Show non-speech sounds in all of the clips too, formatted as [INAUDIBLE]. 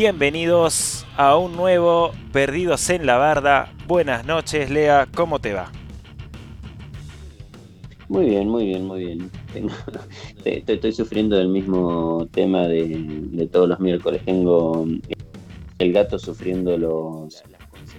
Bienvenidos a un nuevo Perdidos en la Barda. Buenas noches, Lea, ¿cómo te va? Muy bien, muy bien, muy bien. [LAUGHS] estoy, sufriendo del mismo tema de, todos los miércoles. Tengo el gato sufriendo los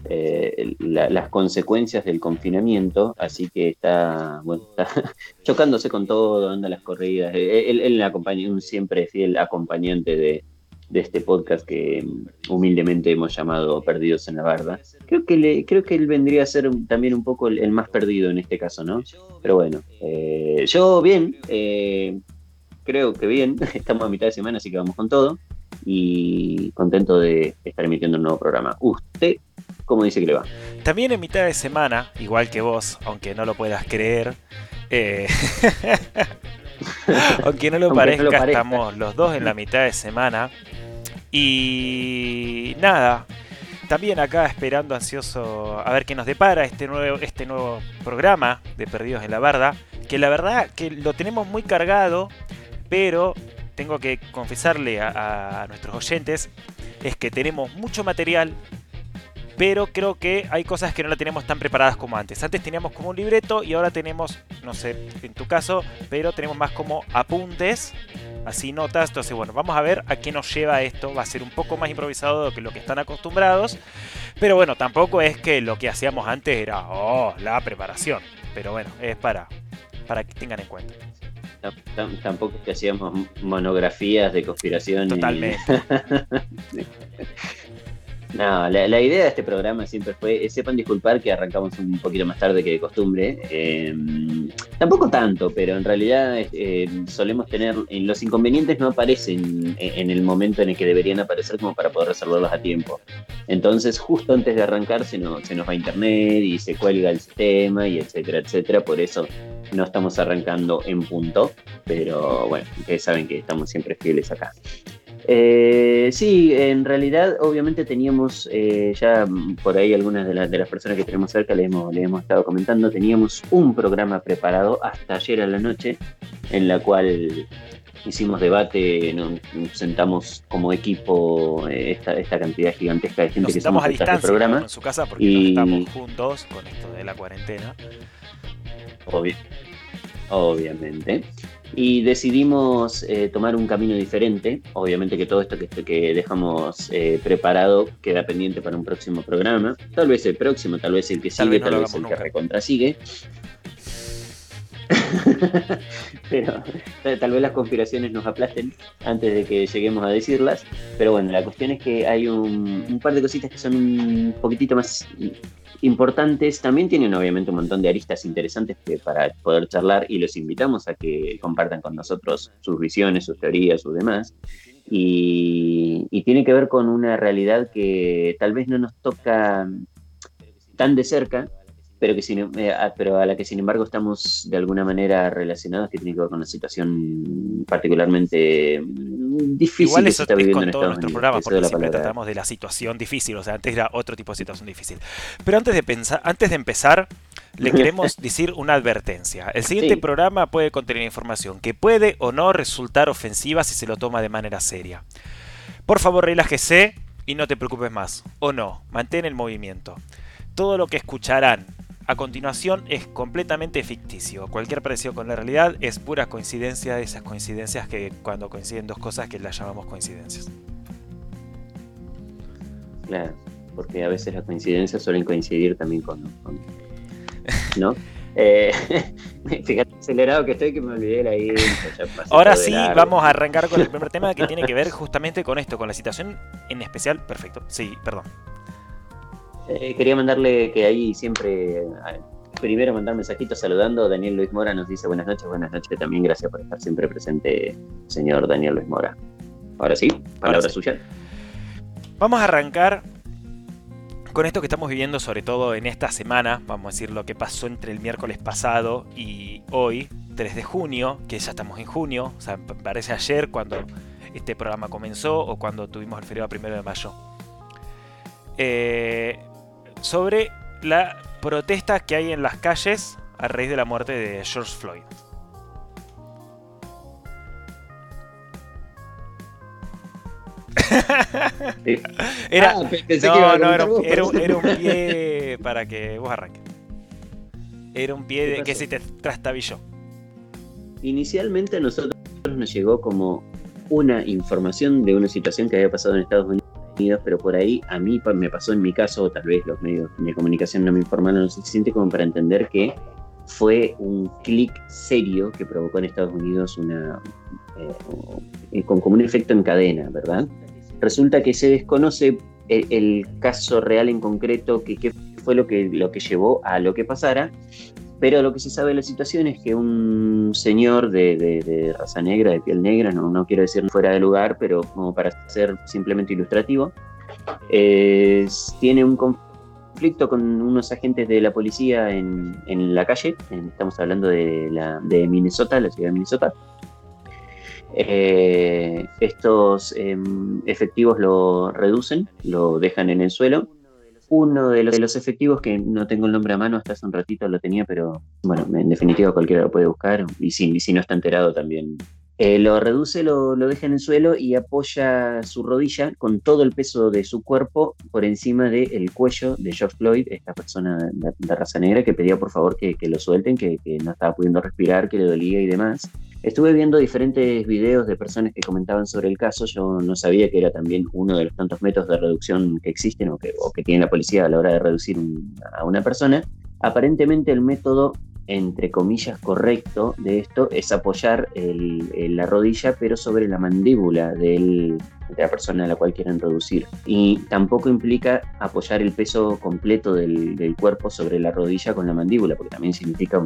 eh, las consecuencias del confinamiento, así que está, bueno, [LAUGHS] está chocándose con todo, anda las corridas. Él, él acompaña, un siempre fiel acompañante de, de este podcast que humildemente hemos llamado Perdidos en la Barda. Creo que, le, creo que él vendría a ser también un poco el, más perdido en este caso, ¿no? Pero bueno, eh, yo bien, eh, creo que bien, [LAUGHS] estamos a mitad de semana, así que vamos con todo y contento de estar emitiendo un nuevo programa. ¿Usted cómo dice que le va? También en mitad de semana, igual que vos, aunque no lo puedas creer. Eh... [LAUGHS] [LAUGHS] aunque no lo, parezca, estamos los dos en la mitad de semana. Y nada, también acá esperando ansioso a ver qué nos depara este nuevo, este nuevo programa de Perdidos en la Barda, que la verdad que lo tenemos muy cargado, pero tengo que confesarle a, nuestros oyentes, es que tenemos mucho material, pero creo que hay cosas que no la tenemos tan preparadas como antes. Antes teníamos como un libreto y ahora tenemos, no sé, en tu caso, pero tenemos más como apuntes así notas. Entonces, bueno, vamos a ver a qué nos lleva esto. Va a ser un poco más improvisado que lo que están acostumbrados. Pero bueno, tampoco es que lo que hacíamos antes era, oh, la preparación. Pero bueno, es para, para que tengan en cuenta. Tampoco es que hacíamos monografías de conspiración. Totalmente. [LAUGHS] No, la, idea de este programa siempre fue, eh, sepan disculpar que arrancamos un poquito más tarde que de costumbre, eh, tampoco tanto, pero en realidad eh, solemos tener, los inconvenientes no aparecen en, el momento en el que deberían aparecer como para poder resolverlos a tiempo. Entonces justo antes de arrancar se nos, se nos va internet y se cuelga el sistema y etcétera, etcétera, por eso no estamos arrancando en punto, pero bueno, ustedes saben que estamos siempre fieles acá. Eh, sí, en realidad obviamente teníamos eh, ya por ahí algunas de, las personas que tenemos cerca le hemos, le hemos estado comentando, teníamos un programa preparado hasta ayer a la noche en la cual hicimos debate, nos sentamos como equipo eh, esta, esta cantidad gigantesca de gente que estamos a distancia programa. en su casa porque no estamos juntos con esto de la cuarentena. Obviamente y decidimos eh, tomar un camino diferente. Obviamente que todo esto que, que dejamos eh, preparado queda pendiente para un próximo programa. Tal vez el próximo, tal vez el que sigue, tal vez, el que recontrasigue. [LAUGHS] pero tal vez las conspiraciones nos aplasten antes de que lleguemos a decirlas. Pero bueno, la cuestión es que hay un, un par de cositas que son un poquitito más importantes. También tienen obviamente un montón de aristas interesantes para poder charlar y los invitamos a que compartan con nosotros sus visiones, sus teorías, sus demás. Y, y tiene que ver con una realidad que tal vez no nos toca tan de cerca, pero, que sin, eh, pero a la que sin embargo estamos de alguna manera relacionados, que tiene que ver con una situación particularmente mm, difícil Igual eso está viviendo con todos nuestros programas, porque siempre tratamos de la situación difícil, o sea, antes era otro tipo de situación difícil. Pero antes de, pensar, antes de empezar, le [LAUGHS] queremos decir una advertencia. El siguiente programa puede contener información que puede o no resultar ofensiva si se lo toma de manera seria. Por favor, relájese y no te preocupes más. O no, mantén el movimiento. Todo lo que escucharán a continuación es completamente ficticio. Cualquier parecido con la realidad es pura coincidencia de esas coincidencias que cuando coinciden dos cosas que las llamamos coincidencias. Claro, porque a veces las coincidencias suelen coincidir también con... ¿No? [LAUGHS] Eh, [LAUGHS] fíjate acelerado que estoy que me olvidé ahí. Ahora sí, vamos a arrancar con el [LAUGHS] primer tema que tiene que ver justamente con esto, con la situación en especial. Perfecto, sí, perdón. Eh, quería mandarle que ahí siempre, primero mandar mensajitos saludando. Daniel Luis Mora nos dice buenas noches, buenas noches también. Gracias por estar siempre presente, señor Daniel Luis Mora. Ahora sí, palabra suya. Vamos a arrancar con esto que estamos viviendo, sobre todo en esta semana, vamos a decir lo que pasó entre el miércoles pasado y hoy, 3 de junio, que ya estamos en junio, o sea, parece ayer cuando este programa comenzó o cuando tuvimos el feriado primero de mayo. Eh, sobre la protesta que hay en las calles a raíz de la muerte de George Floyd. [LAUGHS] era, ah, no, no, era, un, pie [LAUGHS] para que vos arranques. Era un pie de que se te trastabilló. Inicialmente a nosotros nos llegó como una información de una situación que había pasado en Estados Unidos, pero por ahí a mí me pasó en mi caso, o tal vez los medios de comunicación no me informaron lo suficiente como para entender que fue un clic serio que provocó en Estados Unidos una, eh, con, como un efecto en cadena, ¿verdad? Resulta que se desconoce el, caso real en concreto, que, qué fue lo que, lo que llevó a lo que pasara, pero lo que se sabe de la situación es que un señor de, raza negra, de piel negra, no, no, quiero decir fuera de lugar, pero como para ser simplemente ilustrativo, tiene un conflicto con unos agentes de la policía en, en la calle, estamos hablando de, la, de Minnesota, la ciudad de Minnesota, eh, estos em, efectivos lo reducen, lo dejan en el suelo. Uno de los, efectivos, que no tengo el nombre a mano, hasta hace un ratito lo tenía, pero bueno, en definitiva cualquiera lo puede buscar, y si, si no está enterado también. Eh, lo reduce, lo, deja en el suelo y apoya su rodilla con todo el peso de su cuerpo por encima del cuello de George Floyd, esta persona de, raza negra que pedía por favor que, lo suelten, que, que no estaba pudiendo respirar, que le dolía y demás. Estuve viendo diferentes videos de personas que comentaban sobre el caso. Yo no sabía que era también uno de los tantos métodos de reducción que existen o que, tiene la policía a la hora de reducir a una persona. Aparentemente el método entre comillas, correcto de esto es apoyar la rodilla, pero sobre la mandíbula de la persona a la cual quieren reducir. Y tampoco implica apoyar el peso completo del, cuerpo sobre la rodilla con la mandíbula, porque también significa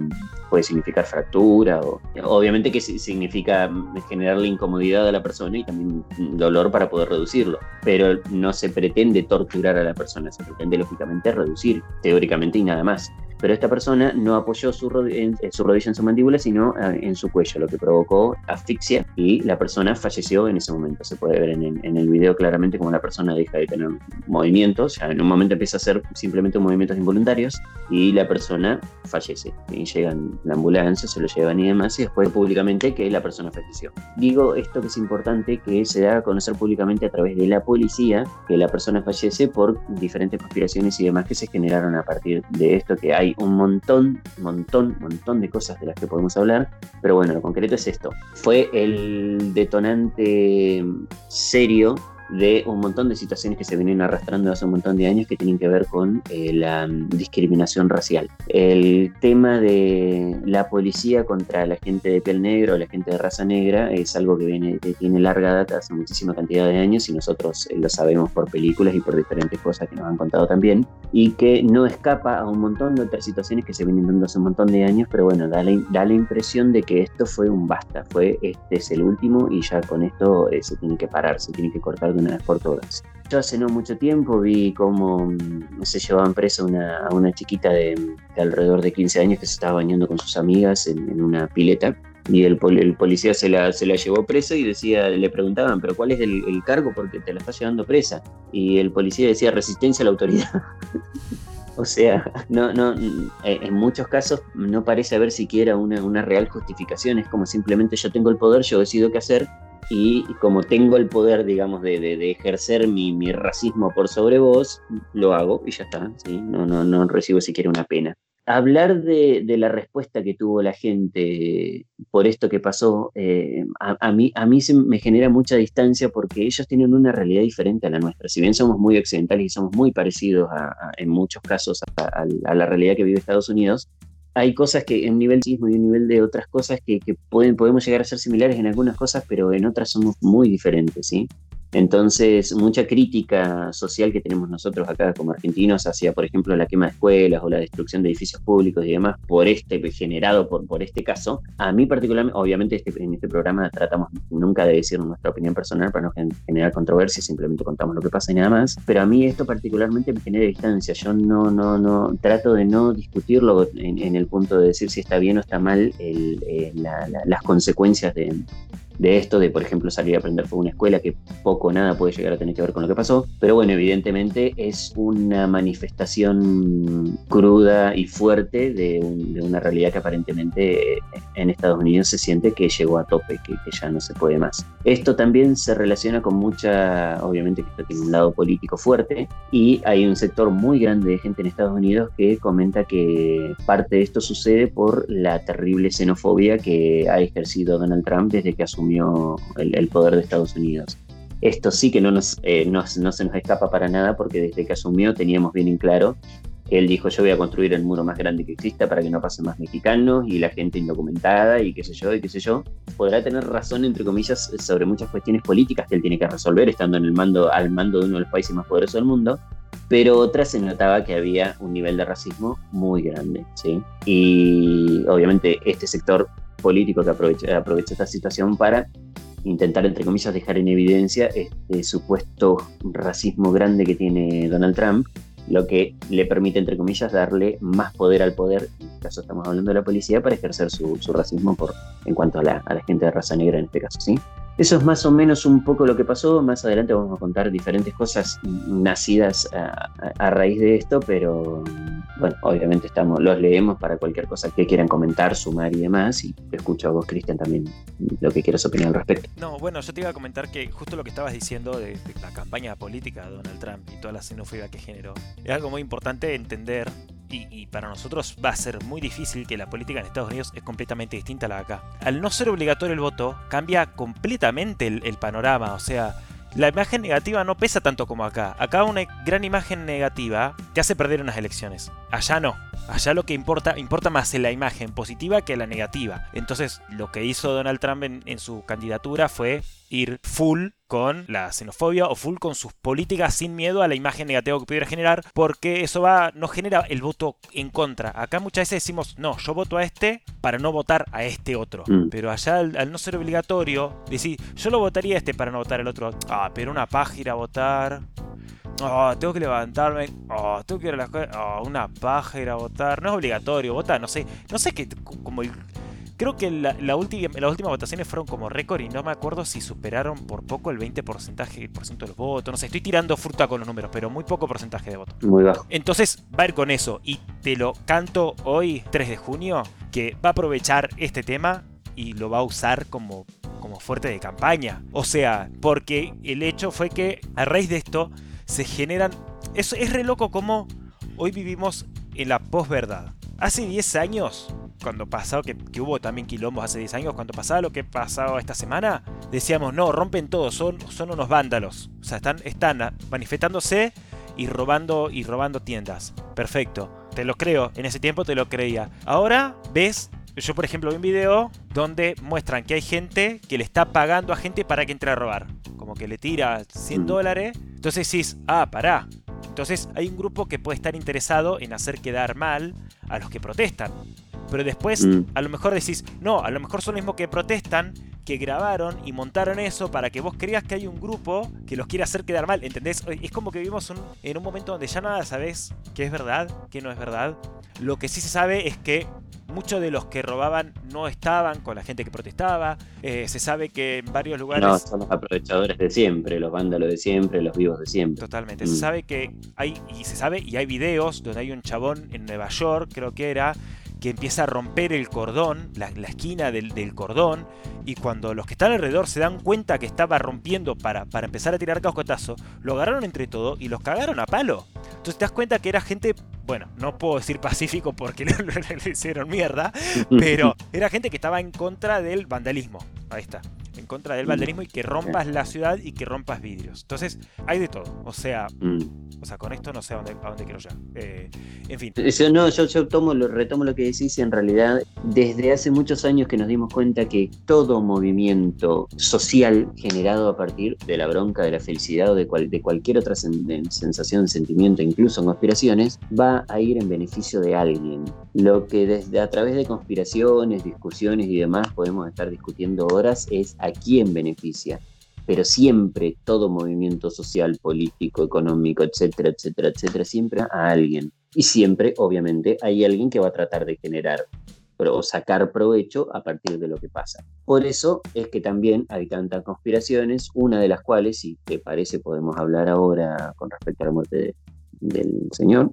puede significar fractura, o obviamente que significa generarle incomodidad a la persona y también dolor para poder reducirlo. Pero no se pretende torturar a la persona, se pretende lógicamente reducir, teóricamente y nada más pero esta persona no apoyó su, en, su rodilla en su mandíbula, sino ah, en su cuello, lo que provocó asfixia y la persona falleció en ese momento. Se puede ver en, el video claramente como la persona deja de tener movimientos, en un momento empieza a hacer simplemente movimientos involuntarios y la persona fallece. Y llegan la ambulancia, se lo llevan y demás, y después públicamente que la persona falleció. Digo esto que es importante que se da a conocer públicamente a través de la policía que la persona fallece por diferentes conspiraciones y demás que se generaron a partir de esto que hay un montón, montón, montón de cosas de las que podemos hablar, pero bueno, lo concreto es esto. Fue el detonante serio de un montón de situaciones que se vienen arrastrando hace un montón de años que tienen que ver con eh, la mm, discriminación racial. El tema de la policía contra la gente de piel negra o la gente de raza negra es algo que, viene, que tiene larga data, hace muchísima cantidad de años y nosotros eh, lo sabemos por películas y por diferentes cosas que nos han contado también y que no escapa a un montón de otras situaciones que se vienen dando hace un montón de años, pero bueno, da la, da la impresión de que esto fue un basta, fue este es el último y ya con esto eh, se tiene que parar, se tiene que cortar de una vez por todas. Yo hace no mucho tiempo vi cómo mm, se llevaban presa una, a una chiquita de, alrededor de 15 años que se estaba bañando con sus amigas en, una pileta y el, el, policía se la, se la llevó presa y decía, le preguntaban, pero ¿cuál es el, el cargo porque te la está llevando presa? Y el policía decía, resistencia a la autoridad. [LAUGHS] O sea, no, no, eh, en muchos casos no parece haber siquiera una, una, real justificación, es como simplemente yo tengo el poder, yo decido qué hacer y como tengo el poder, digamos, de, ejercer mi, racismo por sobre vos, lo hago y ya está, ¿sí? no, no, no recibo siquiera una pena. Hablar de, la respuesta que tuvo la gente por esto que pasó, eh, a, mí, a mí se me genera mucha distancia porque ellos tienen una realidad diferente a la nuestra. Si bien somos muy occidentales y somos muy parecidos en muchos casos a la realidad que vive Estados Unidos, hay cosas que en nivel sismo y en nivel de otras cosas que, que, pueden, podemos llegar a ser similares en algunas cosas, pero en otras somos muy diferentes, ¿sí? Entonces, mucha crítica social que tenemos nosotros acá como argentinos hacia, por ejemplo, la quema de escuelas o la destrucción de edificios públicos y demás, por este, generado por, por este caso, a mí particularmente, obviamente este, en este programa tratamos nunca de decir nuestra opinión personal para no generar controversia, simplemente contamos lo que pasa y nada más, pero a mí esto particularmente me genera distancia, yo no, no, no, trato de no discutirlo en, el punto de decir si está bien o está mal el, eh, las consecuencias de de esto, de por ejemplo salir a prender fuego una escuela, que poco o nada puede llegar a tener que ver con lo que pasó. Pero bueno, evidentemente es una manifestación cruda y fuerte de, una realidad que aparentemente en Estados Unidos se siente que llegó a tope, que, que, ya no se puede más. Esto también se relaciona con mucha, obviamente que esto tiene un lado político fuerte, y hay un sector muy grande de gente en Estados Unidos que comenta que parte de esto sucede por la terrible xenofobia que ha ejercido Donald Trump desde que asumió el, poder de Estados Unidos. Esto sí que no, eh, no, no se nos escapa para nada porque desde que asumió teníamos bien en claro él dijo yo voy a construir el muro más grande que exista para que no pasen más mexicanos y la gente indocumentada y qué sé yo y qué sé yo. Podrá tener razón, entre comillas, sobre muchas cuestiones políticas que él tiene que resolver estando en el mando, al mando de uno de los países más poderosos del mundo, pero otras se notaba que había un nivel de racismo muy grande, ¿sí? Y obviamente este sector político que aprovecha, aprovecha esta situación para intentar, entre comillas, dejar en evidencia este supuesto racismo grande que tiene Donald Trump, lo que le permite, entre comillas, darle más poder al poder, en este caso estamos hablando de la policía, para ejercer su, racismo por, en cuanto a la, a la gente de raza negra en este caso, ¿sí? Eso es más o menos un poco lo que pasó. Más adelante vamos a contar diferentes cosas nacidas a, raíz de esto, pero bueno, obviamente estamos, los leemos para cualquier cosa que quieran comentar, sumar y demás. Y escucho a vos, Cristian, también lo que quieras opinar al respecto. No, bueno, yo te iba a comentar que justo lo que estabas diciendo de, la campaña política de Donald Trump y toda la xenofobia que generó, es algo muy importante entender y, para nosotros va a ser muy difícil que la política en Estados Unidos es completamente distinta a la de acá. Al no ser obligatorio el voto, cambia completamente el, panorama, o sea, la imagen negativa no pesa tanto como acá. Acá una gran imagen negativa te hace perder unas elecciones. Allá no. Allá lo que importa, importa más la imagen positiva que la negativa. Entonces, lo que hizo Donald Trump en su candidatura fue ir full con la xenofobia o full con sus políticas sin miedo a la imagen negativa que pudiera generar, porque eso va, no genera el voto en contra. Acá muchas veces decimos, no, yo voto a este para no votar a este otro. Mm. Pero allá al, no ser obligatorio, decir, yo lo votaría a este para no votar al otro. Ah, pero una página a votar. Oh, tengo que levantarme. Oh, tengo que ir a la escuela. Oh, una paja ir a votar. No es obligatorio. Vota, no sé. No sé qué. Como el Creo que la, la última, las últimas votaciones fueron como récord y no me acuerdo si superaron por poco el 20% por ciento de los votos. No sé, estoy tirando fruta con los números, pero muy poco porcentaje de votos. Muy bajo. Entonces va a ir con eso y te lo canto hoy, 3 de junio, que va a aprovechar este tema y lo va a usar como, como fuerte de campaña. O sea, porque el hecho fue que a raíz de esto se generan... Es, es re loco como hoy vivimos en la posverdad. Hace 10 años cuando pasó, que, hubo también quilombos hace 10 años, cuando pasaba lo que pasado esta semana, decíamos, no, rompen todo, son, son unos vándalos. O sea, están, están manifestándose y robando, y robando tiendas. Perfecto. Te lo creo, en ese tiempo te lo creía. Ahora ves yo, por ejemplo, vi un video donde muestran que hay gente que le está pagando a gente para que entre a robar. Como que le tira 100 mm. dólares. Entonces decís, ah, pará. Entonces hay un grupo que puede estar interesado en hacer quedar mal a los que protestan. Pero después mm. a lo mejor decís, no, a lo mejor son los mismos que protestan, que grabaron y montaron eso para que vos creas que hay un grupo que los quiere hacer quedar mal. ¿Entendés? Es como que vivimos en un momento donde ya nada sabes qué es verdad, qué no es verdad. Lo que sí se sabe es que muchos de los que robaban no estaban con la gente que protestaba. Eh, se sabe que en varios lugares. No, son los aprovechadores de siempre, los vándalos de siempre, los vivos de siempre. Totalmente. Se mm. sabe que hay, y se sabe, y hay videos donde hay un chabón en Nueva York, creo que era, que empieza a romper el cordón, la, esquina del, cordón, y cuando los que están alrededor se dan cuenta que estaba rompiendo para, para empezar a tirar cascotazo, lo agarraron entre todo y los cagaron a palo. Entonces te das cuenta que era gente, bueno, no puedo decir pacífico porque [LAUGHS] le, le hicieron mierda, [LAUGHS] pero era gente que estaba en contra del vandalismo. Ahí está en contra del vandalismo y que rompas la ciudad y que rompas vidrios. Entonces, hay de todo. O sea, mm. o sea con esto no sé a dónde, quiero llegar. Eh, en fin. Yo, no, yo, yo tomo, lo, retomo lo que decís y en realidad desde hace muchos años que nos dimos cuenta que todo movimiento social generado a partir de la bronca, de la felicidad o de, cual, de cualquier otra sensación, sentimiento, incluso en conspiraciones, va a ir en beneficio de alguien. Lo que desde a través de conspiraciones, discusiones y demás podemos estar discutiendo horas es a quién beneficia. Pero siempre todo movimiento social, político, económico, etcétera, etcétera, etcétera, siempre a alguien. Y siempre, obviamente, hay alguien que va a tratar de generar o sacar provecho a partir de lo que pasa. Por eso es que también hay tantas conspiraciones, una de las cuales, si te parece, podemos hablar ahora con respecto a la muerte del señor.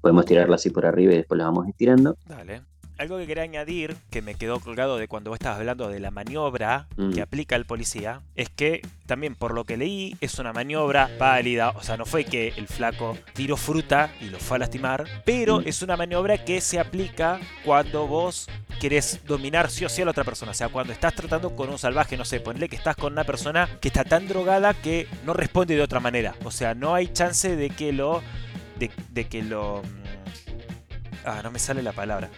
Podemos tirarla así por arriba y después la vamos estirando. Dale. Algo que quería añadir, que me quedó colgado de cuando vos estabas hablando de la maniobra Mm. que aplica el policía, es que también por lo que leí es una maniobra válida, o sea, no fue que el flaco tiró fruta y lo fue a lastimar, pero Mm. es una maniobra que se aplica cuando vos querés dominar sí o sí a la otra persona, o sea, cuando estás tratando con un salvaje, no sé, ponle que estás con una persona que está tan drogada que no responde de otra manera, o sea, no hay chance de que lo... de, de que lo... mm, Ah, no me sale la palabra.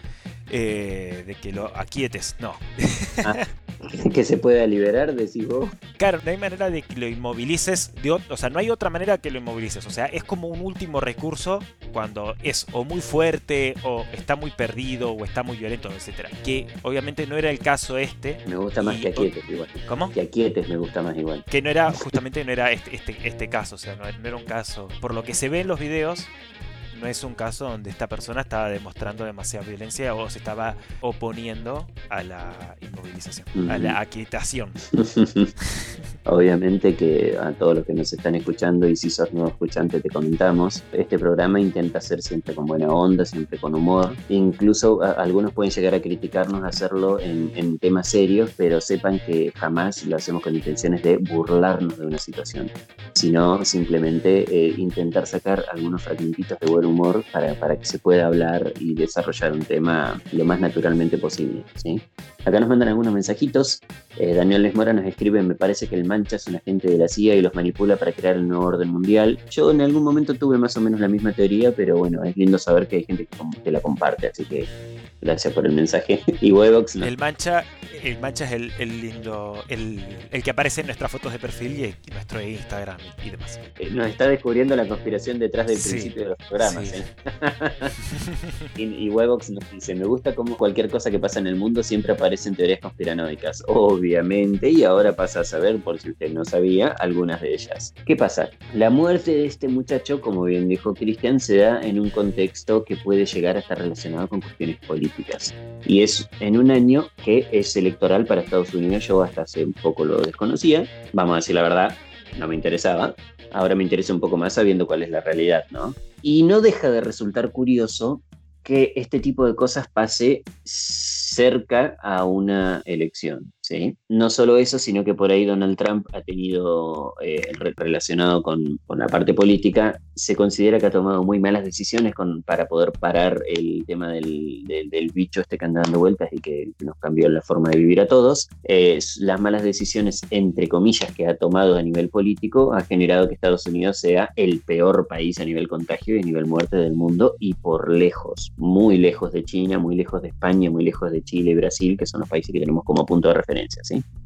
Eh, de que lo aquietes, no. [LAUGHS] que se pueda liberar, decís vos. Claro, no hay manera de que lo inmovilices, de, o sea, no hay otra manera que lo inmovilices, o sea, es como un último recurso cuando es o muy fuerte, o está muy perdido, o está muy violento, etcétera. Que obviamente no era el caso este, Me gusta más Y- que aquietes igual. ¿cómo? Que aquietes me gusta más igual. Que no era, justamente no era este, este, este caso, o sea, no, no era un caso, por lo que se ve en los videos, no es un caso donde esta persona estaba demostrando demasiada violencia o se estaba oponiendo a la inmovilización, a Ujú. la aquietación. [LAUGHS] Obviamente que a todos los que nos están escuchando y si sos nuevo escuchante te comentamos, este programa intenta ser siempre con buena onda, siempre con humor. Incluso a- algunos pueden llegar a criticarnos hacerlo en, en temas serios, pero sepan que jamás lo hacemos con intenciones de burlarnos de una situación, sino simplemente eh, intentar sacar algunos fragmentitos de buen humor para, para que se pueda hablar y desarrollar un tema lo más naturalmente posible. ¿sí? Acá nos mandan algunos mensajitos. Eh, Daniel Lesmora nos escribe, me parece que el Mancha es un agente de la CIA y los manipula para crear el nuevo orden mundial. Yo en algún momento tuve más o menos la misma teoría, pero bueno, es lindo saber que hay gente que, que la comparte, así que gracias por el mensaje. [LAUGHS] Y Webox nos El mancha, el mancha es el, el lindo, el, el que aparece en nuestras fotos de perfil y en nuestro Instagram y, demás. eh, nos está descubriendo la conspiración detrás del Sí, principio de los programas. sí. ¿eh? [LAUGHS] y, y Webox nos dice, me gusta cómo cualquier cosa que pasa en el mundo siempre aparecen teorías conspiranoicas. Obviamente, y ahora pasa a saber, por si usted no sabía, algunas de ellas. ¿Qué pasa? La muerte de este muchacho, como bien dijo Cristian, se da en un contexto que puede llegar a estar relacionado con cuestiones políticas. Y es en un año que es electoral para Estados Unidos. Yo hasta hace un poco lo desconocía. Vamos a decir la verdad, no me interesaba. Ahora me interesa un poco más sabiendo cuál es la realidad, ¿no? Y no deja de resultar curioso que este tipo de cosas pase cerca a una elección, No solo eso, sino que por ahí Donald Trump ha tenido, eh, re- relacionado con, con la parte política, se considera que ha tomado muy malas decisiones con, para poder parar el tema del, del- del bicho este que anda dando vueltas y que nos cambió la forma de vivir a todos. Eh, las malas decisiones, entre comillas, que ha tomado a nivel político ha generado que Estados Unidos sea el peor país a nivel contagio y a nivel muerte del mundo y por lejos, muy lejos de China, muy lejos de España, muy lejos de Chile y Brasil, que son los países que tenemos como punto de referencia,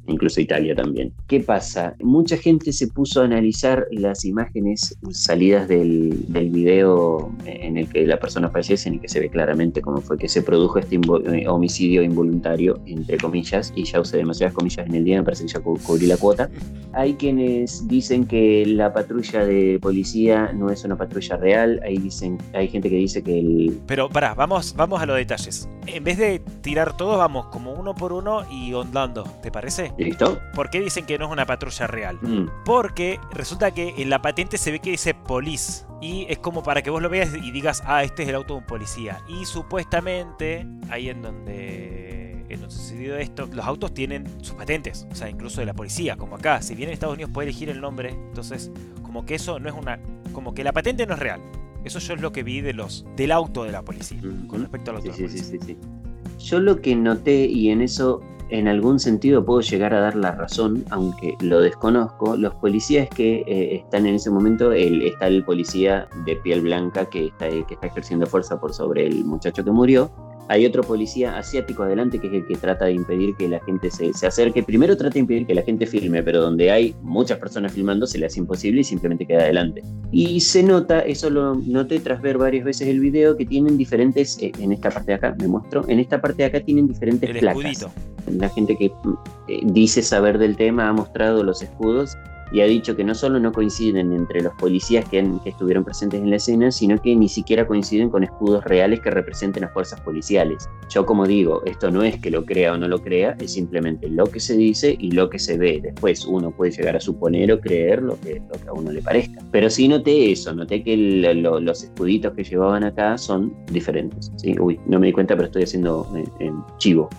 Incluso Italia también. ¿Qué pasa? Mucha gente se puso a analizar las imágenes salidas del, video en el que la persona fallece, en que se ve claramente cómo fue que se produjo este eh, homicidio involuntario, entre comillas, y ya usé demasiadas comillas en el día, me parece que ya cu- cubrí la cuota. Hay quienes dicen que la patrulla de policía no es una patrulla real, hay, dicen, hay gente que dice que el... Pero pará, vamos, vamos a los detalles. En vez de tirar todos, vamos como uno por uno y ondando, ¿te parece? ¿Listo? ¿Por qué dicen que no es una patrulla real? Mm, Porque resulta que en la patente se ve que dice police. Y es como para que vos lo veas y digas, ah, este es el auto de un policía. Y supuestamente, ahí en donde, en donde sucedió esto, los autos tienen sus patentes. O sea, incluso de la policía, como acá. Si bien en Estados Unidos puede elegir el nombre, entonces, como que eso no es una. Como que la patente no es real. Eso yo es lo que vi de los del auto de la policía. Con respecto al auto Sí, de la sí, sí, policía. sí, sí. Yo lo que noté, y en eso en algún sentido puedo llegar a dar la razón, aunque lo desconozco, los policías que eh, están en ese momento, el, está el policía de piel blanca que está, que está ejerciendo fuerza por sobre el muchacho que murió. Hay otro policía asiático adelante que es el que trata de impedir que la gente se, se acerque. Primero trata de impedir que la gente filme, pero donde hay muchas personas filmando se le hace imposible y simplemente queda adelante. Y se nota, eso lo noté tras ver varias veces el video, que tienen diferentes, eh, en esta parte de acá, me muestro, en esta parte de acá tienen diferentes El placas. escudito. La gente que eh, dice saber del tema ha mostrado los escudos y ha dicho que no solo no coinciden entre los policías que, estuvieron presentes en la escena, sino que ni siquiera coinciden con escudos reales que representen a fuerzas policiales. Yo como digo, esto no es que lo crea o no lo crea, es simplemente lo que se dice y lo que se ve. Después uno puede llegar a suponer o creer lo que, lo que a uno le parezca. Pero sí noté eso, noté que los escuditos que llevaban acá son diferentes. ¿sí? Uy, no me di cuenta, pero estoy haciendo eh, chivo.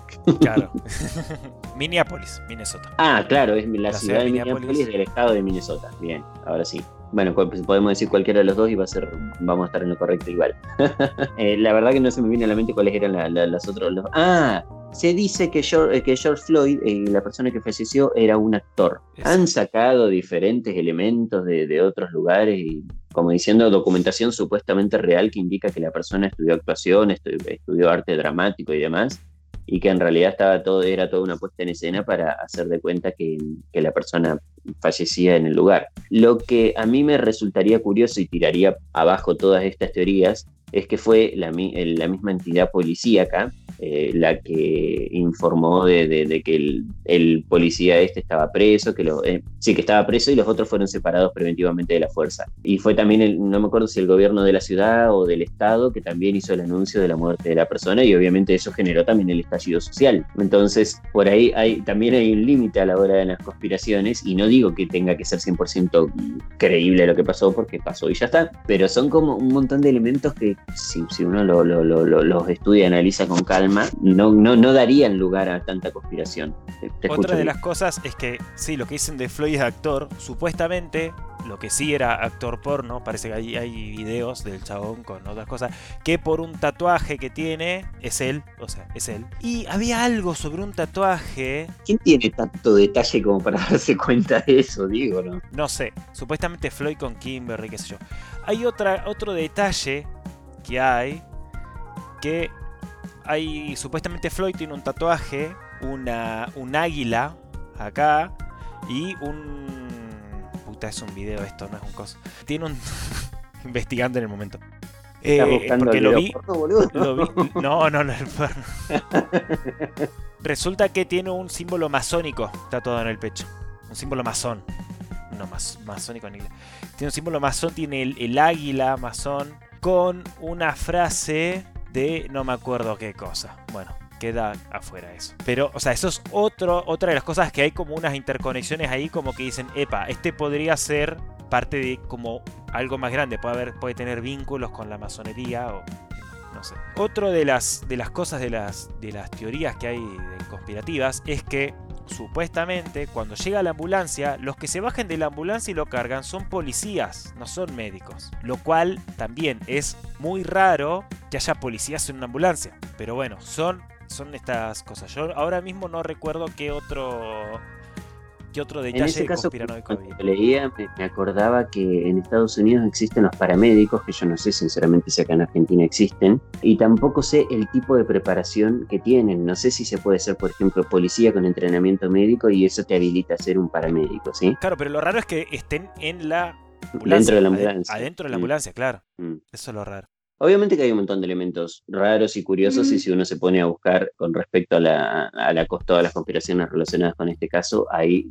Claro. [LAUGHS] [LAUGHS] Minneapolis, Minnesota. Ah, claro, es la, ciudad, de Minneapolis del estado de Minnesota. Bien, ahora sí. Bueno, pues, podemos decir cualquiera de los dos y va a ser, vamos a estar en lo correcto igual. [LAUGHS] Eh, la verdad que no se me viene a la mente cuáles eran las otras. Ah, se dice que George, que George Floyd, eh, la persona que falleció, era un actor. Han sacado diferentes elementos de, otros lugares y, como diciendo, documentación supuestamente real que indica que la persona estudió actuación, estudió arte dramático y demás y que en realidad estaba todo, era toda una puesta en escena para hacer de cuenta que, la persona fallecía en el lugar. Lo que a mí me resultaría curioso y tiraría abajo todas estas teorías es que fue la, la misma entidad policíaca eh, la que informó de, que el, policía este estaba preso, que lo, eh, sí, que estaba preso y los otros fueron separados preventivamente de la fuerza. Y fue también, el, no me acuerdo si el gobierno de la ciudad o del estado, que también hizo el anuncio de la muerte de la persona y obviamente eso generó también el estallido social. Entonces, por ahí hay, también hay un límite a la hora de las conspiraciones y no digo que tenga que ser 100% creíble lo que pasó porque pasó y ya está, pero son como un montón de elementos que si, uno los estudia y analiza con calma, no, no, no darían lugar a tanta conspiración. Otra de las cosas es que, sí, lo que dicen de Floyd es actor, supuestamente, lo que sí era actor porno, parece que hay, hay videos del chabón con otras cosas, que por un tatuaje que tiene, es él, o sea, es él. Y había algo sobre un tatuaje. ¿Quién tiene tanto detalle como para [LAUGHS] darse cuenta de eso, digo, no? No sé, supuestamente Floyd con Kimberly, qué sé yo. Hay otra, otro detalle que hay que hay supuestamente Floyd tiene un tatuaje, una, un águila acá y un... Puta, es un video esto, no es un coso. Tiene un... [LAUGHS] investigando en el momento. Eh, porque lo vi, lo vi, [LAUGHS] No, no, no, el porno. Resulta que tiene un símbolo masónico tatuado en el pecho. Un símbolo masón. No, masónico en inglés. Tiene un símbolo masón, tiene el, el águila masón con una frase no me acuerdo qué cosa. Bueno, queda afuera eso. Pero, o sea, eso es otro, otra de las cosas que hay como unas interconexiones ahí como que dicen, epa, este podría ser parte de como algo más grande, puede, haber, puede tener vínculos con la masonería o no sé. Otro de las, de las cosas de las, de las teorías que hay conspirativas es que supuestamente cuando llega la ambulancia, los que se bajen de la ambulancia y lo cargan son policías, no son médicos. Lo cual también es muy raro que haya policías en una ambulancia. Pero bueno, son, son estas cosas. Yo ahora mismo no recuerdo qué otro otro detalle en ese caso, cuando leía, me, acordaba que en Estados Unidos existen los paramédicos, que yo no sé sinceramente si acá en Argentina existen, y tampoco sé el tipo de preparación que tienen. No sé si se puede ser, por ejemplo, policía con entrenamiento médico y eso te habilita a ser un paramédico, ¿sí? Claro, pero lo raro es que estén en la ambulancia. Dentro de la ambulancia. Adentro de la mm. ambulancia, claro. Mm. Eso es lo raro. Obviamente que hay un montón de elementos raros y curiosos y mm. si uno se pone a buscar con respecto a la, a la todas las conspiraciones relacionadas con este caso, hay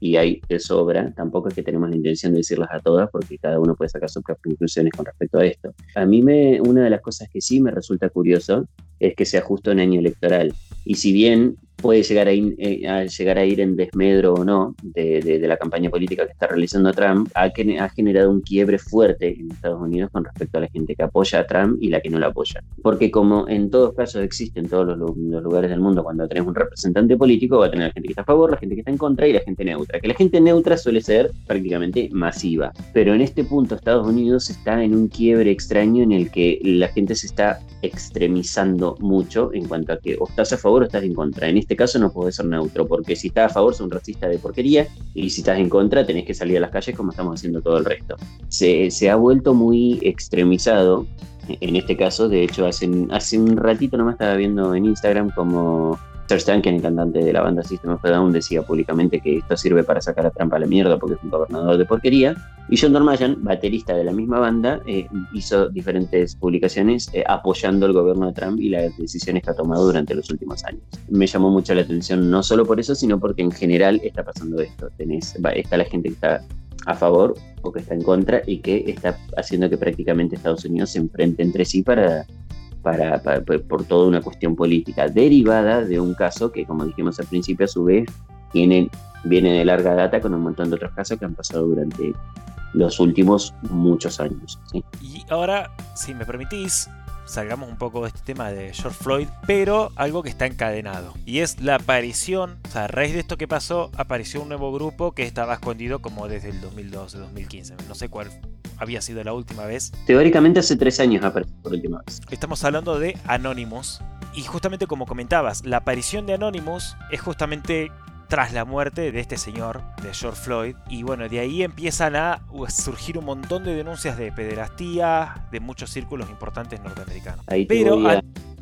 y hay de sobra, tampoco es que tenemos la intención de decirlas a todas porque cada uno puede sacar sus propias conclusiones con respecto a esto. A mí me, una de las cosas que sí me resulta curioso es que sea justo en año electoral. Y si bien puede llegar a, ir, eh, a llegar a ir en desmedro o no de, la campaña política que está realizando Trump, ha, generado un quiebre fuerte en Estados Unidos con respecto a la gente que apoya a Trump y la que no la apoya. Porque como en todos casos existe en todos los, lugares del mundo, cuando tenés un representante político, va a tener la gente que está a favor, la gente que está en contra y la gente neutra. Que la gente neutra suele ser prácticamente masiva. Pero en este punto Estados Unidos está en un quiebre extraño en el que la gente se está extremizando mucho en cuanto a que o estás a favor o estás en contra. Este caso no puedes ser neutro, porque si estás a favor son racistas de porquería y si estás en contra tenés que salir a las calles como estamos haciendo todo el resto. Se, se ha vuelto muy extremizado en este caso, de hecho hace, hace un ratito nomás estaba viendo en Instagram como Serge Tankian, el cantante de la banda System of a Down, decía públicamente que esto sirve para sacar a Trump a la mierda porque es un gobernador de porquería. Y John Dormayan, baterista de la misma banda, eh, hizo diferentes publicaciones eh, apoyando el gobierno de Trump y las decisiones que ha tomado durante los últimos años. Me llamó mucho la atención no solo por eso, sino porque en general está pasando esto. Tenés, está la gente que está a favor o que está en contra y que está haciendo que prácticamente Estados Unidos se enfrente entre sí para para, por toda una cuestión política derivada de un caso que, como dijimos al principio, a su vez viene, viene de larga data con un montón de otros casos que han pasado durante los últimos muchos años. Y ahora, si me permitís, salgamos un poco de este tema de George Floyd, pero algo que está encadenado. Y es la aparición, o sea, a raíz de esto que pasó, apareció un nuevo grupo que estaba escondido como desde el 2012, 2015. No sé cuál había sido la última vez. Teóricamente hace tres años apareció por última vez. Estamos hablando de Anonymous. Y justamente como comentabas, la aparición de Anonymous es justamente tras la muerte de este señor, de George Floyd. Y bueno, de ahí empiezan a surgir un montón de denuncias de pederastía de muchos círculos importantes norteamericanos. Ahí Pero,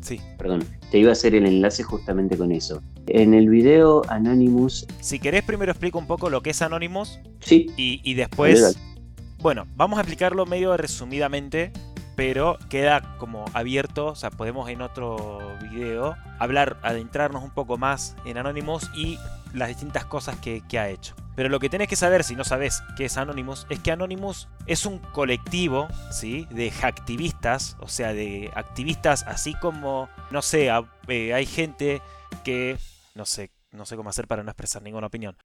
sí. Perdón, te iba a hacer el enlace justamente con eso. En el video Anonymous... Si querés, primero explico un poco lo que es Anonymous. Sí. Y, y después bueno, vamos a explicarlo medio resumidamente, pero queda como abierto, o sea, podemos en otro hablar, adentrarnos un poco más en Anonymous y las distintas cosas que, ha hecho. Pero lo que tenés que saber, si no sabes qué es Anonymous, es que Anonymous es un colectivo, ¿sí? De activistas, o sea, de activistas así como, no sé, eh, hay gente que, no sé, no sé cómo hacer para no expresar ninguna opinión.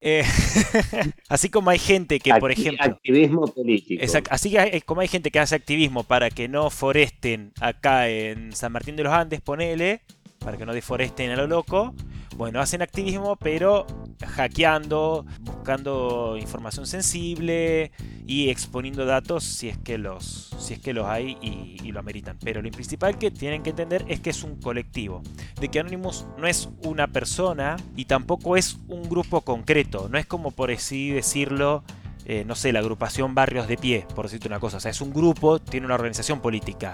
Eh, [LAUGHS] así como hay gente que, por ejemplo. Activismo político. así como hay gente que hace activismo para que no foresten acá en San Martín de los Andes, ponele, para que no deforesten a lo loco. Bueno, hacen activismo, pero hackeando, buscando información sensible y exponiendo datos si es que los, si es que los hay y, lo ameritan. Pero lo principal que tienen que entender es que es un colectivo, de que Anonymous no es una persona y tampoco es un grupo concreto, no es como por así decirlo eh, no sé, la agrupación Barrios de Pie, por decirte una cosa. O sea, es un grupo, tiene una organización política.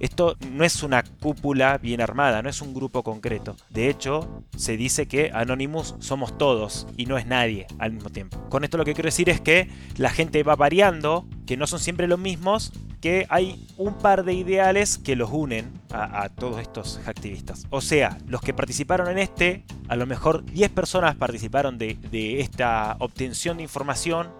Esto no es una cúpula bien armada, no es un grupo concreto. De hecho, se dice que Anonymous somos todos y no es nadie al mismo tiempo. Con esto lo que quiero decir es que la gente va variando, que no son siempre los mismos, que hay un par de ideales que los unen a, todos estos activistas. O sea, los que participaron en este, a lo mejor 10 personas participaron de, de esta obtención de información,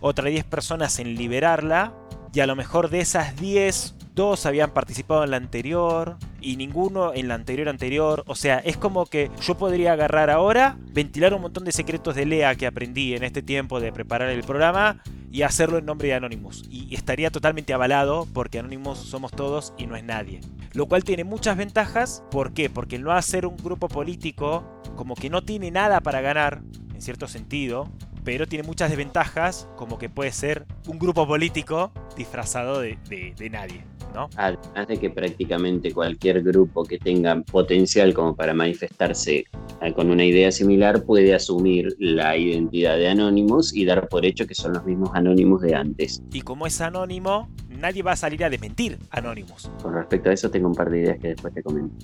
otras 10 personas en liberarla, y a lo mejor de esas 10 dos habían participado en la anterior y ninguno en la anterior anterior. O sea, es como que yo podría agarrar ahora, ventilar un montón de secretos de Lea que aprendí en este tiempo de preparar el programa y hacerlo en nombre de Anonymous. Y estaría totalmente avalado porque Anonymous somos todos y no es nadie. Lo cual tiene muchas ventajas. ¿Por qué? Porque no hacer un grupo político como que no tiene nada para ganar, en cierto sentido, pero tiene muchas desventajas, como que puede ser un grupo político disfrazado de, de nadie. Además de que prácticamente cualquier grupo que tenga potencial como para manifestarse eh, con una idea similar puede asumir la identidad de Anonymous y dar por hecho que son los mismos Anonymous de antes. Y como es anónimo, nadie va a salir a desmentir Anonymous. Con respecto a eso tengo un par de ideas que después te comento.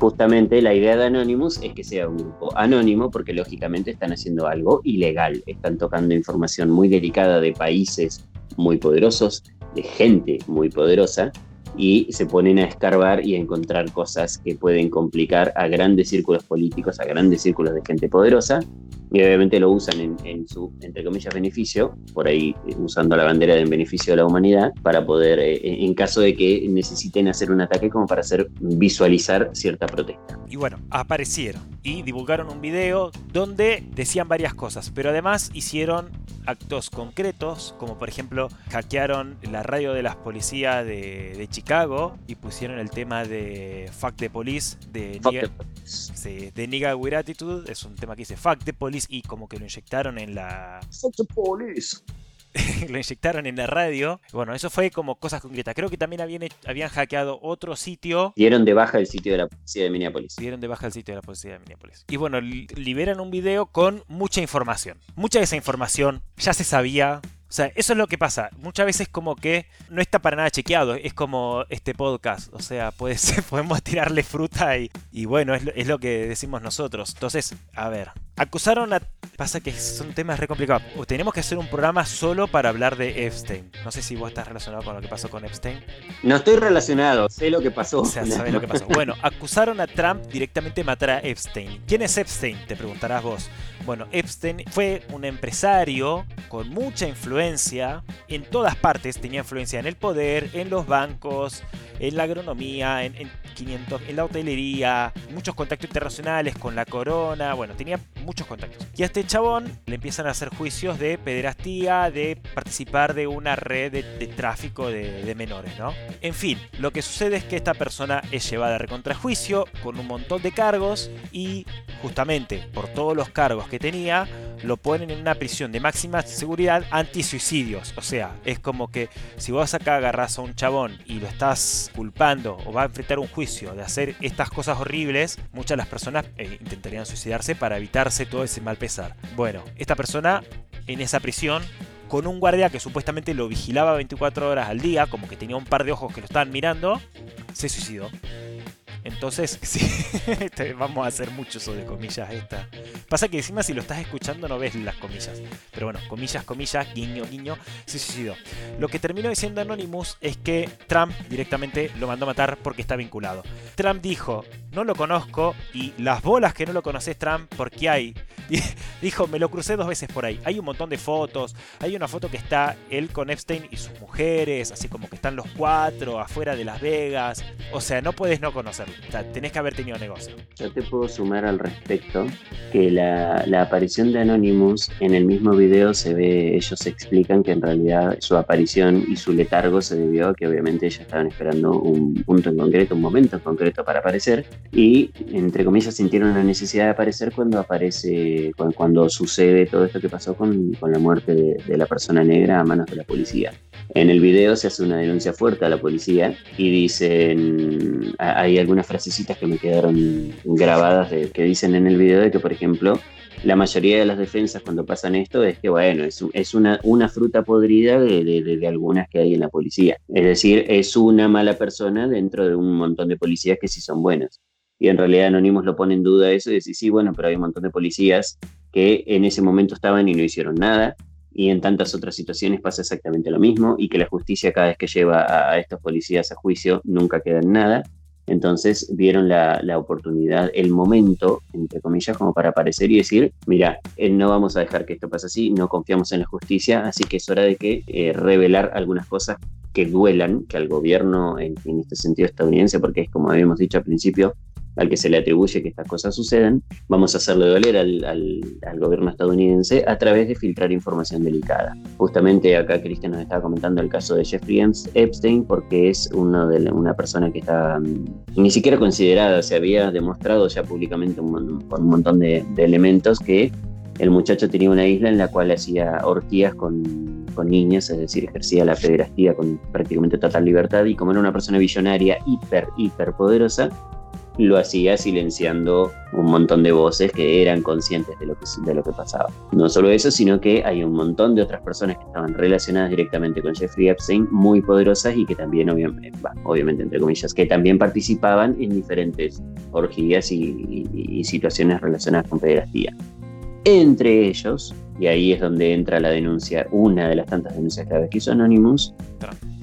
Justamente la idea de Anonymous es que sea un grupo anónimo porque lógicamente están haciendo algo ilegal, están tocando información muy delicada de países muy poderosos, de gente muy poderosa y se ponen a escarbar y a encontrar cosas que pueden complicar a grandes círculos políticos, a grandes círculos de gente poderosa y obviamente lo usan en, su, entre comillas, beneficio, por ahí eh, usando la bandera del beneficio de la humanidad, para poder, eh, en caso de que necesiten hacer un ataque, como para hacer visualizar cierta protesta. Y bueno, aparecieron y divulgaron un video donde decían varias cosas, pero además hicieron actos concretos, como por ejemplo hackearon la radio de las policías de, Chicago y pusieron el tema de Fuck the Police de, Niga, de Nigga With Attitude, es un tema que dice Fuck the Police y como que lo inyectaron en la... Fuck the Police. [LAUGHS] lo inyectaron en la radio. Bueno, eso fue como cosas concretas. Creo que también habían, habían hackeado otro sitio. Dieron de baja el sitio de la policía de Minneapolis. Dieron de baja el sitio de la policía de Minneapolis. Y bueno, liberan un video con mucha información. Mucha de esa información ya se sabía. O sea, eso es lo que pasa. Muchas veces como que no está para nada chequeado. Es como este podcast. O sea, puede [LAUGHS] podemos tirarle fruta y, y bueno, es lo, es lo que decimos nosotros. Entonces, a ver, acusaron a... Pasa que son temas re complicados. Tenemos que hacer un programa solo para hablar de Epstein. No sé si vos estás relacionado con lo que pasó con Epstein. No estoy relacionado, sé lo que pasó. O sea, sabes lo que pasó. [LAUGHS] Bueno, acusaron a Trump directamente de matar a Epstein. ¿Quién es Epstein? Te preguntarás vos. Bueno, Epstein fue un empresario con mucha influencia en todas partes. Tenía influencia en el poder, en los bancos, en la agronomía, en, 500, en la hotelería, muchos contactos internacionales con la corona. Bueno, tenía muchos contactos. Y a este chabón le empiezan a hacer juicios de pederastía, de participar de una red de, tráfico de, menores, ¿no? En fin, lo que sucede es que esta persona es llevada a recontrajuicio con un montón de cargos y justamente por todos los cargos que tenía, lo ponen en una prisión de máxima seguridad anti-suicidios. O sea, es como que si vos acá agarras a un chabón y lo estás culpando o va a enfrentar un juicio de hacer estas cosas horribles, muchas de las personas eh, intentarían suicidarse para evitarse todo ese mal pesar. Bueno, esta persona en esa prisión con un guardia que supuestamente lo vigilaba 24 horas al día, como que tenía un par de ojos que lo estaban mirando, se suicidó. Entonces, [LAUGHS] sí, [LAUGHS] vamos a hacer mucho eso de comillas esta. Pasa que encima si lo estás escuchando no ves las comillas. Pero bueno, comillas, comillas, guiño, guiño, se suicidó. Lo que terminó diciendo Anonymous es que Trump directamente lo mandó a matar porque está vinculado. Trump dijo, no lo conozco y las bolas que no lo conoces Trump porque hay. [LAUGHS] Dijo, me lo crucé dos veces por ahí. Hay un montón de fotos. Hay una foto que está él con Epstein y sus mujeres, así como que están los cuatro afuera de Las Vegas. O sea, no puedes no conocerlo. O sea, tenés que haber tenido negocio. Yo te puedo sumar al respecto que la, la aparición de Anonymous en el mismo video se ve, ellos explican que en realidad su aparición y su letargo se debió a que obviamente ellos estaban esperando un punto en concreto, un momento en concreto para aparecer y entre comillas sintieron la necesidad de aparecer cuando aparece, cuando, sucede todo esto que pasó con, la muerte de, la persona negra a manos de la policía. En el video se hace una denuncia fuerte a la policía y dicen, hay algunas frasecitas que me quedaron grabadas de, que dicen en el video de que, por ejemplo, la mayoría de las defensas cuando pasan esto es que, bueno, es, es una, fruta podrida de, de, algunas que hay en la policía. Es decir, es una mala persona dentro de un montón de policías que sí son buenas y en realidad Anonymous lo pone en duda eso y dice, sí, bueno, pero hay un montón de policías que en ese momento estaban y no hicieron nada, y en tantas otras situaciones pasa exactamente lo mismo, y que la justicia cada vez que lleva a, estos policías a juicio nunca queda en nada, entonces vieron la, oportunidad, el momento, entre comillas, como para aparecer y decir, mira, eh, no vamos a dejar que esto pase así, no confiamos en la justicia, así que es hora de que eh, revelar algunas cosas que duelan, que al gobierno en, en, este sentido estadounidense, porque es como habíamos dicho al principio, al que se le atribuye que estas cosas sucedan, vamos a hacerle doler al, al, gobierno estadounidense a través de filtrar información delicada. Justamente acá Cristian nos estaba comentando el caso de Jeffrey Epstein porque es una persona que está mm, ni siquiera considerada, se había demostrado ya públicamente un, con un montón de, elementos que el muchacho tenía una isla en la cual hacía orgías con, con, niñas, es decir, ejercía la pederastía con prácticamente total libertad y como era una persona billonaria hiper, hiper poderosa, lo hacía silenciando un montón de voces que eran conscientes de lo que, de lo que pasaba. No solo eso, sino que hay un montón de otras personas que estaban relacionadas directamente con Jeffrey Epstein, muy poderosas y que también, obviamente, obviamente entre comillas, que también participaban en diferentes orgías y, situaciones relacionadas con pederastía. Entre ellos, y ahí es donde entra la denuncia, una de las tantas denuncias graves que hizo Anonymous,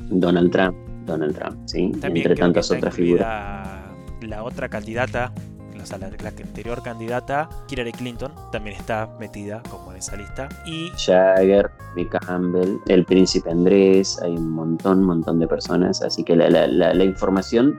Donald Trump. Donald Trump, ¿sí? Entre tantas otras figuras la otra candidata, la, la, anterior candidata, Hillary Clinton, también está metida como en esa lista. Y Jagger, Mick Campbell, el príncipe Andrés, hay un montón, montón de personas. Así que la, la, información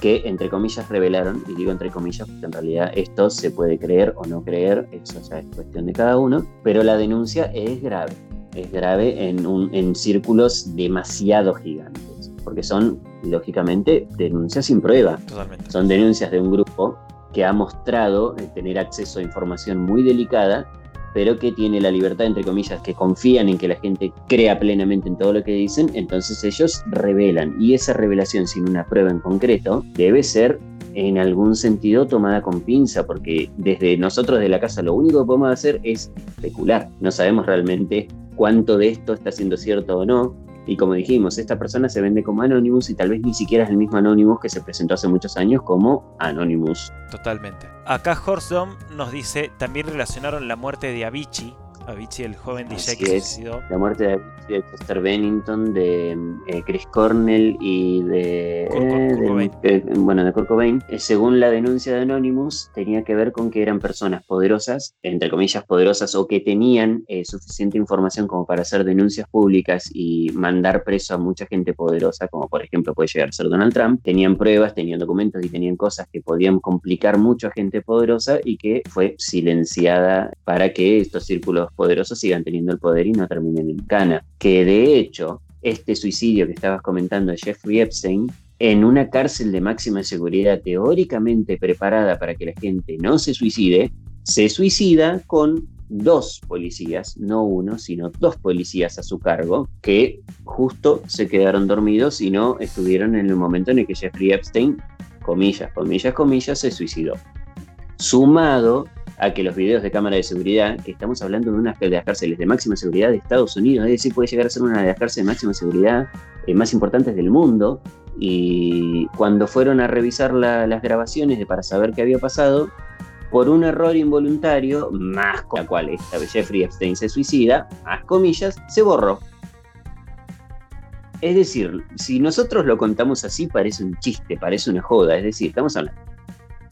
que entre comillas revelaron, y digo entre comillas porque en realidad esto se puede creer o no creer, eso ya es cuestión de cada uno, pero la denuncia es grave, es grave en, un, en círculos demasiado gigantes porque son, lógicamente, denuncias sin prueba. Totalmente. Son denuncias de un grupo que ha mostrado eh, tener acceso a información muy delicada, pero que tiene la libertad, entre comillas, que confían en que la gente crea plenamente en todo lo que dicen, entonces ellos revelan. Y esa revelación sin una prueba en concreto debe ser en algún sentido tomada con pinza, porque desde nosotros de la casa lo único que podemos hacer es especular. No sabemos realmente cuánto de esto está siendo cierto o no. Y como dijimos, esta persona se vende como Anonymous y tal vez ni siquiera es el mismo Anonymous que se presentó hace muchos años como Anonymous. Totalmente. Acá Horsedom nos dice, también relacionaron la muerte de Avicii Avicii, el joven DJ que se suicidó. La muerte de Avicii, de Chester Bennington, de eh, Chris Cornell y de, eh, eh, bueno, de Kurt Cobain. según la denuncia de Anonymous, tenía que ver con que eran personas poderosas, entre comillas poderosas, o que tenían suficiente información como para hacer denuncias públicas y mandar preso a mucha gente poderosa, como por ejemplo puede llegar a ser Donald Trump. Tenían pruebas, tenían documentos y tenían cosas que podían complicar mucho a gente poderosa y que fue silenciada para que estos círculos poderosos sigan teniendo el poder y no terminen en cana. Que de hecho, este suicidio que estabas comentando de Jeffrey Epstein, en una cárcel de máxima seguridad teóricamente preparada para que la gente no se suicide, se suicida con dos policías, no uno, sino dos policías a su cargo, que justo se quedaron dormidos y no estuvieron en el momento en el que Jeffrey Epstein, comillas, comillas, comillas, se suicidó. Sumado a que los videos de cámara de seguridad, que estamos hablando de una de las cárceles de máxima seguridad de Estados Unidos, es decir, puede llegar a ser una de las cárceles de máxima seguridad eh, más importantes del mundo, y cuando fueron a revisar las grabaciones para saber qué había pasado, por un error involuntario, más con la cual esta Jeffrey Epstein se suicida, más comillas, se borró. Es decir, si nosotros lo contamos así, parece un chiste, parece una joda. Es decir, estamos hablando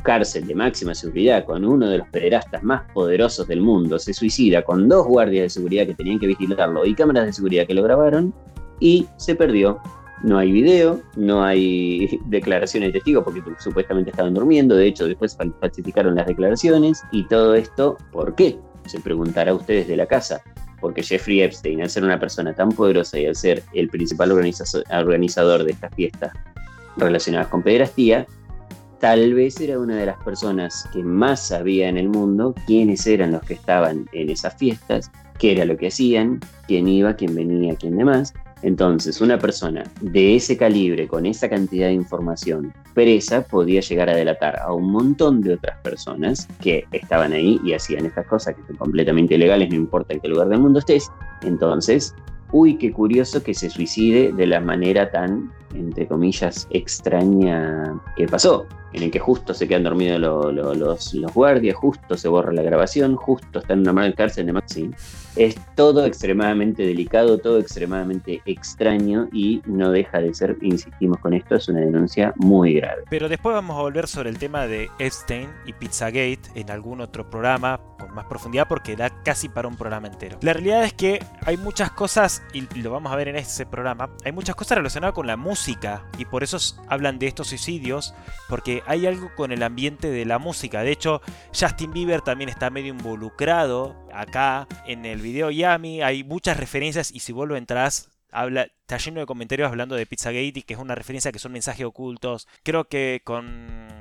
cárcel de máxima seguridad con uno de los pederastas más poderosos del mundo, se suicida con dos guardias de seguridad que tenían que vigilarlo y cámaras de seguridad que lo grabaron y se perdió. No hay video, no hay [LAUGHS] declaraciones de testigos porque supuestamente estaban durmiendo, de hecho después falsificaron las declaraciones y todo esto, ¿por qué? Se preguntará ustedes de la casa. Porque Jeffrey Epstein, al ser una persona tan poderosa y al ser el principal organizador de estas fiestas relacionadas con pederastía, tal vez era una de las personas que más sabía en el mundo quiénes eran los que estaban en esas fiestas, qué era lo que hacían, quién iba, quién venía, quién demás. Entonces, una persona de ese calibre, con esa cantidad de información presa, podía llegar a delatar a un montón de otras personas que estaban ahí y hacían estas cosas que son completamente ilegales, no importa en qué lugar del mundo estés. Entonces, uy, qué curioso que se suicide de la manera tan, entre comillas, extraña que pasó en el que justo se quedan dormidos los, los, guardias, justo se borra la grabación, justo está en una mala cárcel de Maxi. Es todo extremadamente delicado, todo extremadamente extraño y no deja de ser, insistimos con esto, es una denuncia muy grave. Pero después vamos a volver sobre el tema de Epstein y Pizzagate en algún otro programa con más profundidad porque da casi para un programa entero. La realidad es que hay muchas cosas, y lo vamos a ver en ese programa, hay muchas cosas relacionadas con la música y por eso hablan de estos suicidios porque hay algo con el ambiente de la música. De hecho, Justin Bieber también está medio involucrado acá en el video Yami. Hay muchas referencias y si vuelvo entras, habla, está lleno de comentarios hablando de Pizzagate y que es una referencia que son mensajes ocultos. Creo que con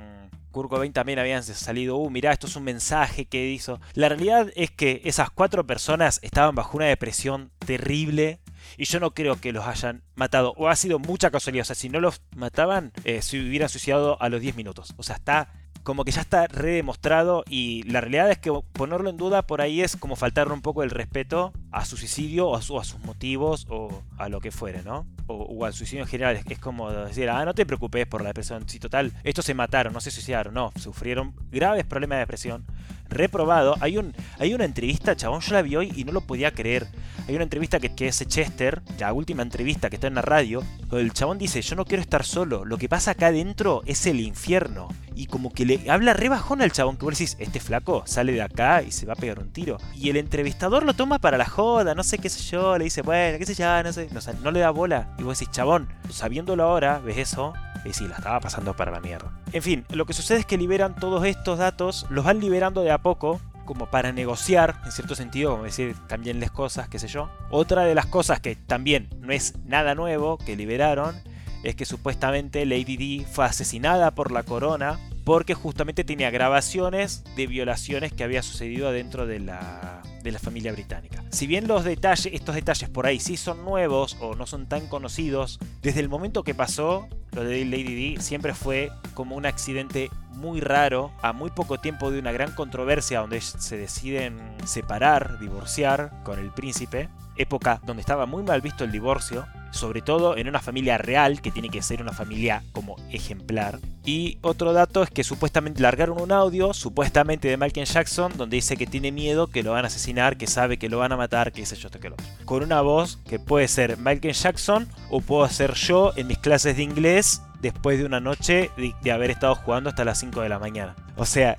Kurt Cobain también habían salido, uh, mirá, esto es un mensaje que hizo. La realidad es que esas cuatro personas estaban bajo una depresión terrible y yo no creo que los hayan matado. O ha sido mucha casualidad. O sea, si no los mataban, eh, se hubieran suicidado a los 10 minutos. O sea, está como que ya está redemostrado y la realidad es que ponerlo en duda por ahí es como faltarle un poco el respeto a su suicidio o a, sus motivos o a lo que fuere, ¿no? O, al suicidio en general. Es, es, como decir, ah, no te preocupes por la depresión. Si total, estos se mataron, no se suicidaron, no, sufrieron graves problemas de depresión reprobado. Hay, un, hay una entrevista, chabón, yo la vi hoy y no lo podía creer. Hay una entrevista que, que es Chester, la última entrevista que está en la radio, el chabón dice, yo no quiero estar solo, lo que pasa acá adentro es el infierno. Y como que le habla re bajón al chabón, que vos decís, este flaco sale de acá y se va a pegar un tiro. Y el entrevistador lo toma para la joda, no sé qué sé yo, le dice, bueno, qué sé yo, no sé, no, no le da bola. Y vos decís, chabón, sabiéndolo ahora, ves eso, y sí, la estaba pasando para la mierda. En fin, lo que sucede es que liberan todos estos datos, los van liberando de a poco, como para negociar, en cierto sentido, como decir, cambienles cosas, qué sé yo. Otra de las cosas que también no es nada nuevo que liberaron es que supuestamente Lady D fue asesinada por la corona porque justamente tenía grabaciones de violaciones que había sucedido dentro de la, de la familia británica. Si bien los detalles, estos detalles por ahí sí son nuevos o no son tan conocidos, desde el momento que pasó, lo de Lady D siempre fue como un accidente muy raro, a muy poco tiempo de una gran controversia donde se deciden separar, divorciar con el príncipe, época donde estaba muy mal visto el divorcio, sobre todo en una familia real, que tiene que ser una familia como ejemplar. Y otro dato es que supuestamente largaron un audio, supuestamente de Michael Jackson, donde dice que tiene miedo, que lo van a asesinar, que sabe que lo van a matar, que sé yo, que lo Con una voz que puede ser Michael Jackson o puedo ser yo en mis clases de inglés después de una noche de, haber estado jugando hasta las 5 de la mañana. O sea,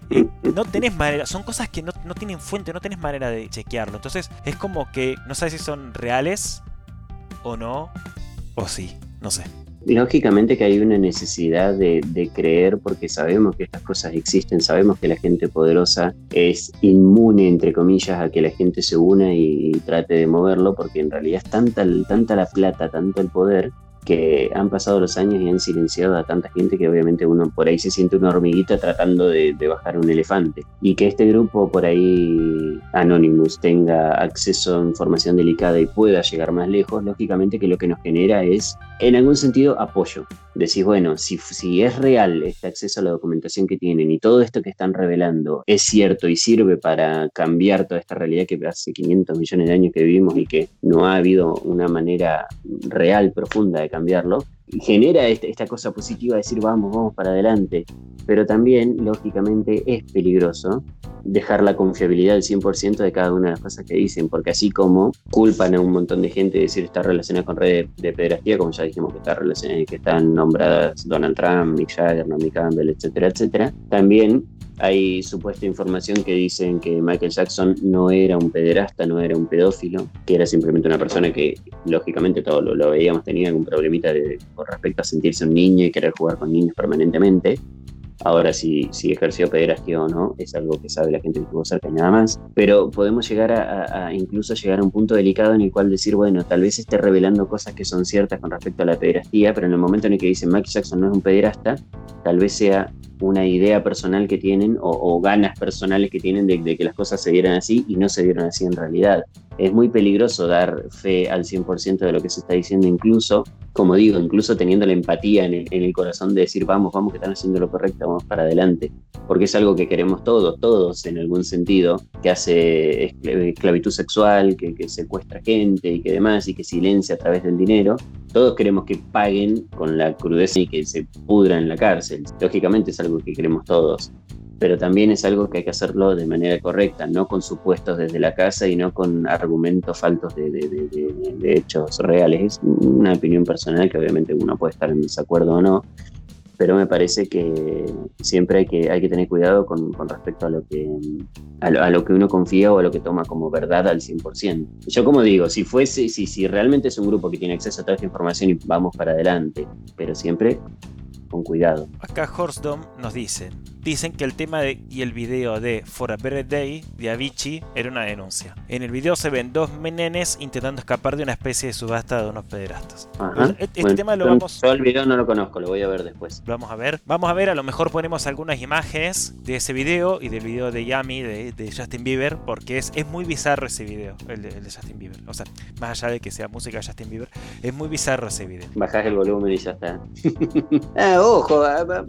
no tenés manera, son cosas que no, no tienen fuente, no tenés manera de chequearlo. Entonces es como que no sabes si son reales o no, o sí, no sé. Lógicamente que hay una necesidad de, creer porque sabemos que estas cosas existen, sabemos que la gente poderosa es inmune, entre comillas, a que la gente se una y, trate de moverlo, porque en realidad es tanta, tanta la plata, tanto el poder, que han pasado los años y han silenciado a tanta gente que obviamente uno por ahí se siente una hormiguita tratando de, bajar un elefante. Y que este grupo por ahí, Anonymous, tenga acceso a información delicada y pueda llegar más lejos, lógicamente que lo que nos genera es, en algún sentido, apoyo. Decís, bueno, si, si es real este acceso a la documentación que tienen y todo esto que están revelando es cierto y sirve para cambiar toda esta realidad que hace 500 millones de años que vivimos y que no ha habido una manera real, profunda de cambiarlo, genera este, esta cosa positiva de decir vamos, vamos para adelante, pero también, lógicamente, es peligroso dejar la confiabilidad del 100% de cada una de las cosas que dicen, porque así como culpan a un montón de gente de decir está relacionada con redes de pedrastía, como ya dijimos que está relacionada, que están nombradas Donald Trump, Mick Jagger, Naomi Campbell, etcétera, etcétera, también hay supuesta información que dicen que Michael Jackson no era un pederasta, no era un pedófilo, que era simplemente una persona que, lógicamente, todo lo, veíamos, tenía algún problemita de, con respecto a sentirse un niño y querer jugar con niños permanentemente. Ahora, si, si ejerció pederastía o no, es algo que sabe la gente que estuvo cerca y nada más. Pero podemos llegar a, a, incluso llegar a un punto delicado en el cual decir, bueno, tal vez esté revelando cosas que son ciertas con respecto a la pederastía, pero en el momento en el que dicen Michael Jackson no es un pederasta, tal vez sea una idea personal que tienen o, ganas personales que tienen de, que las cosas se dieran así y no se dieron así en realidad. Es muy peligroso dar fe al 100% de lo que se está diciendo, incluso, como digo, incluso teniendo la empatía en el, corazón de decir, vamos, vamos, que están haciendo lo correcto, vamos para adelante, porque es algo que queremos todos, todos en algún sentido, que hace esclavitud sexual, que, que secuestra gente y que demás, y que silencia a través del dinero, todos queremos que paguen con la crudeza y que se pudran en la cárcel. Lógicamente es algo que queremos todos, pero también es algo que hay que hacerlo de manera correcta, no con supuestos desde la casa y no con argumentos faltos de, de hechos reales. Es una opinión personal que obviamente uno puede estar en desacuerdo o no, pero me parece que siempre hay que, hay que tener cuidado con, respecto a lo, que, a lo, que uno confía o a lo que toma como verdad al 100%. Yo como digo, si fuese, si, si realmente es un grupo que tiene acceso a toda esta información y vamos para adelante, pero siempre con cuidado. Acá Horsdom nos dice, dicen que el tema de, y el video de For a Better Day de Avicii era una denuncia. En el video se ven dos menenes intentando escapar de una especie de subasta de unos pederastas. Este, este tema lo vamos... Yo el video no lo conozco, lo voy a ver después. Lo vamos a ver. Vamos a ver, a lo mejor ponemos algunas imágenes de ese video y del video de Yami de, Justin Bieber, porque es, es muy bizarro ese video, el de, Justin Bieber. O sea, más allá de que sea música de Justin Bieber, es muy bizarro ese video. Bajás el volumen y ya está. [LAUGHS] ah, ojo,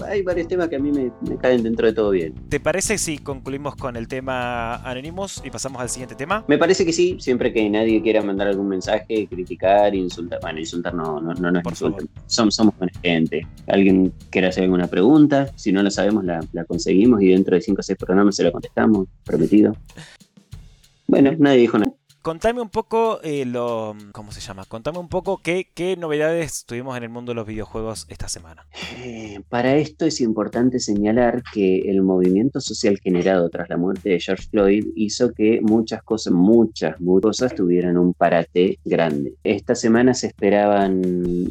hay varios temas que a mí me, caen dentro de todo bien. ¿Te parece si concluimos con el tema Anonymous y pasamos al siguiente tema? Me parece que sí, siempre que nadie quiera mandar algún mensaje, criticar, insultar. Bueno, insultar no, no, no, es insultar. Somos, somos buena gente. Alguien quiera hacer alguna pregunta, si no la sabemos, la, la conseguimos y dentro de 5 o 6 programas se la contestamos, prometido. Bueno, nadie dijo nada. Contame un poco eh, lo. ¿Cómo se llama? Contame un poco qué, qué, novedades tuvimos en el mundo de los videojuegos esta semana. Eh, para esto es importante señalar que el movimiento social generado tras la muerte de George Floyd hizo que muchas cosas, muchas, muchas cosas tuvieran un parate grande. Esta semana se esperaban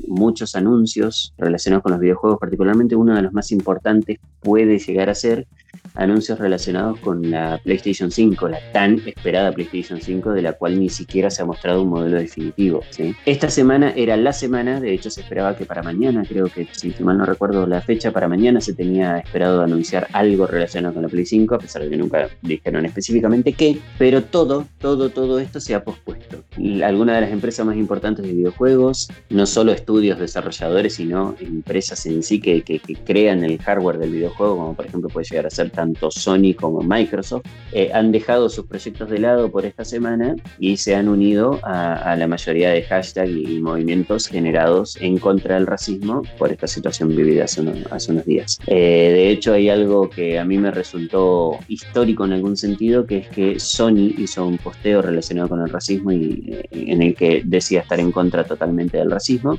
muchos anuncios relacionados con los videojuegos, particularmente uno de los más importantes puede llegar a ser anuncios relacionados con la PlayStation 5, la tan esperada PlayStation 5, de la cual ni siquiera se ha mostrado un modelo definitivo. Esta semana era la semana, de hecho se esperaba que para mañana, creo que si mal no recuerdo la fecha, para mañana se tenía esperado anunciar algo relacionado con la Play 5, a pesar de que nunca dijeron específicamente qué, pero todo, todo, todo esto se ha pospuesto. Algunas de las empresas más importantes de videojuegos, no solo estudios desarrolladores, sino empresas en sí que, que, crean el hardware del videojuego, como por ejemplo puede llegar a ser tanto Sony como Microsoft, eh, han dejado sus proyectos de lado por esta semana y se han unido a, la mayoría de hashtags y, movimientos generados en contra del racismo por esta situación vivida hace unos, días. Eh, de hecho, hay algo que a mí me resultó histórico en algún sentido, que es que Sony hizo un posteo relacionado con el racismo y eh, en el que decía estar en contra totalmente del racismo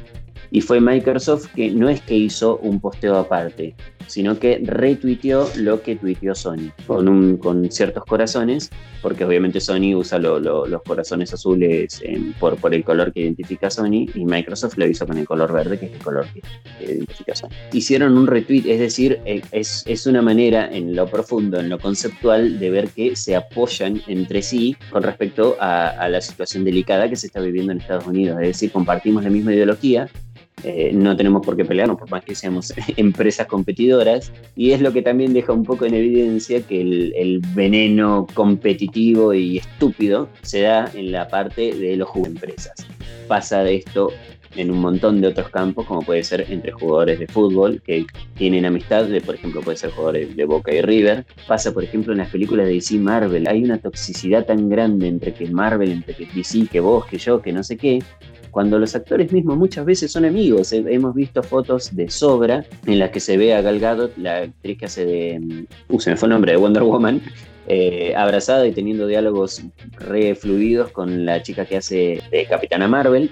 y fue Microsoft que no es que hizo un posteo aparte, sino que retuiteó lo que tuiteó Sony, con, un, con ciertos corazones, porque obviamente Sony usa los corazones azules por, por el color que identifica Sony, y Microsoft lo hizo con el color verde, que es el color que, identifica Sony. Hicieron un retweet, es decir, eh, es, es una manera en lo profundo, en lo conceptual, de ver que se apoyan entre sí con respecto a, a la situación delicada que se está viviendo en Estados Unidos, es decir, compartimos la misma ideología, eh, no tenemos por qué pelearnos, por más que seamos [LAUGHS] empresas competidoras, y es lo que también deja un poco en evidencia que el, veneno competitivo y estúpido se da en la parte de los empresas. Pasa de esto en un montón de otros campos, como puede ser entre jugadores de fútbol que tienen amistad, por ejemplo, puede ser jugadores de Boca y River. Pasa, por ejemplo, en las películas de DC Marvel. Hay una toxicidad tan grande entre que Marvel, entre que DC, que vos, que yo, que no sé qué, cuando los actores mismos muchas veces son amigos. Hemos visto fotos de sobra en las que se ve a Gal Gadot, la actriz que hace de. Uh, se me fue el nombre de Wonder Woman. Eh, abrazada y teniendo diálogos re fluidos con la chica que hace de Capitana Marvel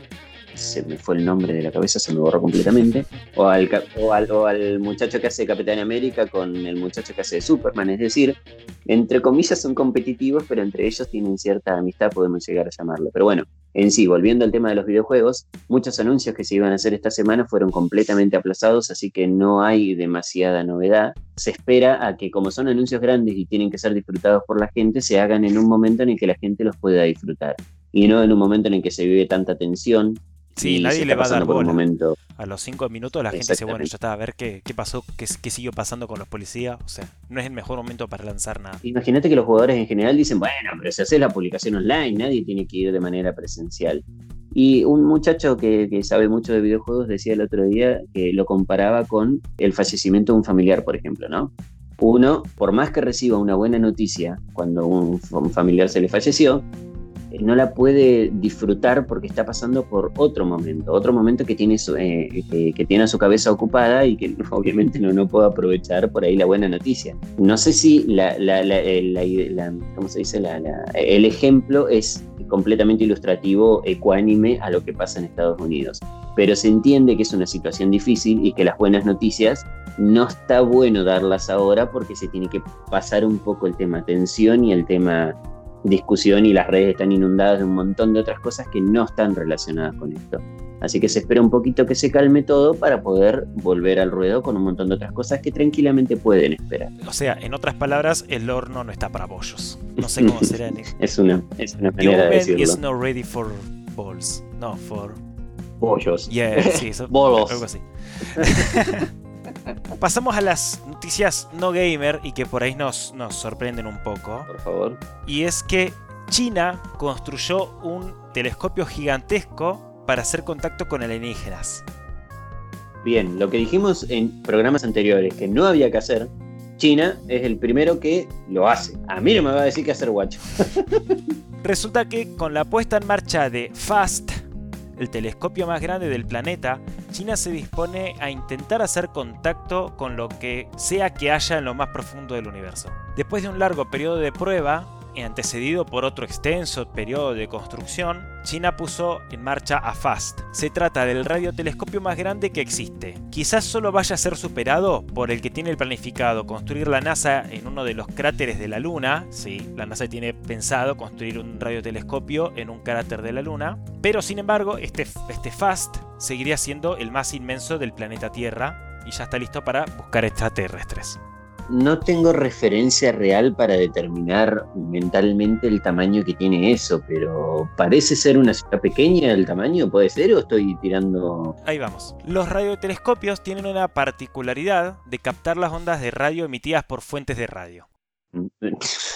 se me fue el nombre de la cabeza, se me borró completamente, o al, o al, muchacho que hace Capitán América con el muchacho que hace Superman, es decir, entre comillas son competitivos, pero entre ellos tienen cierta amistad, podemos llegar a llamarlo. Pero bueno, en sí, volviendo al tema de los videojuegos, muchos anuncios que se iban a hacer esta semana fueron completamente aplazados, así que no hay demasiada novedad. Se espera a que como son anuncios grandes y tienen que ser disfrutados por la gente, se hagan en un momento en el que la gente los pueda disfrutar y no en un momento en el que se vive tanta tensión Sí, nadie le va a dar bola. A los cinco minutos la gente dice, bueno, ya está, a ver qué, qué pasó, qué, qué, siguió pasando con los policías. O sea, no es el mejor momento para lanzar nada. Imagínate que los jugadores en general dicen, bueno, pero si haces la publicación online, nadie tiene que ir de manera presencial. Y un muchacho que, que, sabe mucho de videojuegos decía el otro día que lo comparaba con el fallecimiento de un familiar, por ejemplo, ¿no? Uno, por más que reciba una buena noticia cuando un familiar se le falleció, no la puede disfrutar porque está pasando por otro momento, otro momento que tiene, eh, que, tiene a su cabeza ocupada y que [LAUGHS] obviamente no, no puede aprovechar por ahí la buena noticia. No sé si la, la, ¿cómo se dice? el ejemplo es completamente ilustrativo, ecuánime a lo que pasa en Estados Unidos, pero se entiende que es una situación difícil y que las buenas noticias no está bueno darlas ahora porque se tiene que pasar un poco el tema tensión y el tema discusión y las redes están inundadas de un montón de otras cosas que no están relacionadas con esto. Así que se espera un poquito que se calme todo para poder volver al ruedo con un montón de otras cosas que tranquilamente pueden esperar. O sea, en otras palabras, el horno no está para bollos. No sé cómo será en [LAUGHS] es una es una manera de decirlo. is not ready for balls. No, for bollos. Yeah, sí, eso, [LAUGHS] Bolos. algo así. [LAUGHS] Pasamos a las noticias no gamer y que por ahí nos, nos sorprenden un poco. Por favor. Y es que China construyó un telescopio gigantesco para hacer contacto con alienígenas. Bien, lo que dijimos en programas anteriores que no había que hacer, China es el primero que lo hace. A mí no me va a decir qué hacer, guacho. [LAUGHS] Resulta que con la puesta en marcha de FAST, el telescopio más grande del planeta, China se dispone a intentar hacer contacto con lo que sea que haya en lo más profundo del universo. Después de un largo periodo de prueba, antecedido por otro extenso periodo de construcción, China puso en marcha a FAST. Se trata del radiotelescopio más grande que existe. Quizás solo vaya a ser superado por el que tiene planificado construir la NASA en uno de los cráteres de la Luna. Sí, la NASA tiene pensado construir un radiotelescopio en un cráter de la Luna. Pero sin embargo, este, este FAST seguiría siendo el más inmenso del planeta Tierra y ya está listo para buscar extraterrestres. No tengo referencia real para determinar mentalmente el tamaño que tiene eso, pero parece ser una ciudad pequeña el tamaño, ¿puede ser? ¿O estoy tirando...? Ahí vamos. Los radiotelescopios tienen una particularidad de captar las ondas de radio emitidas por fuentes de radio.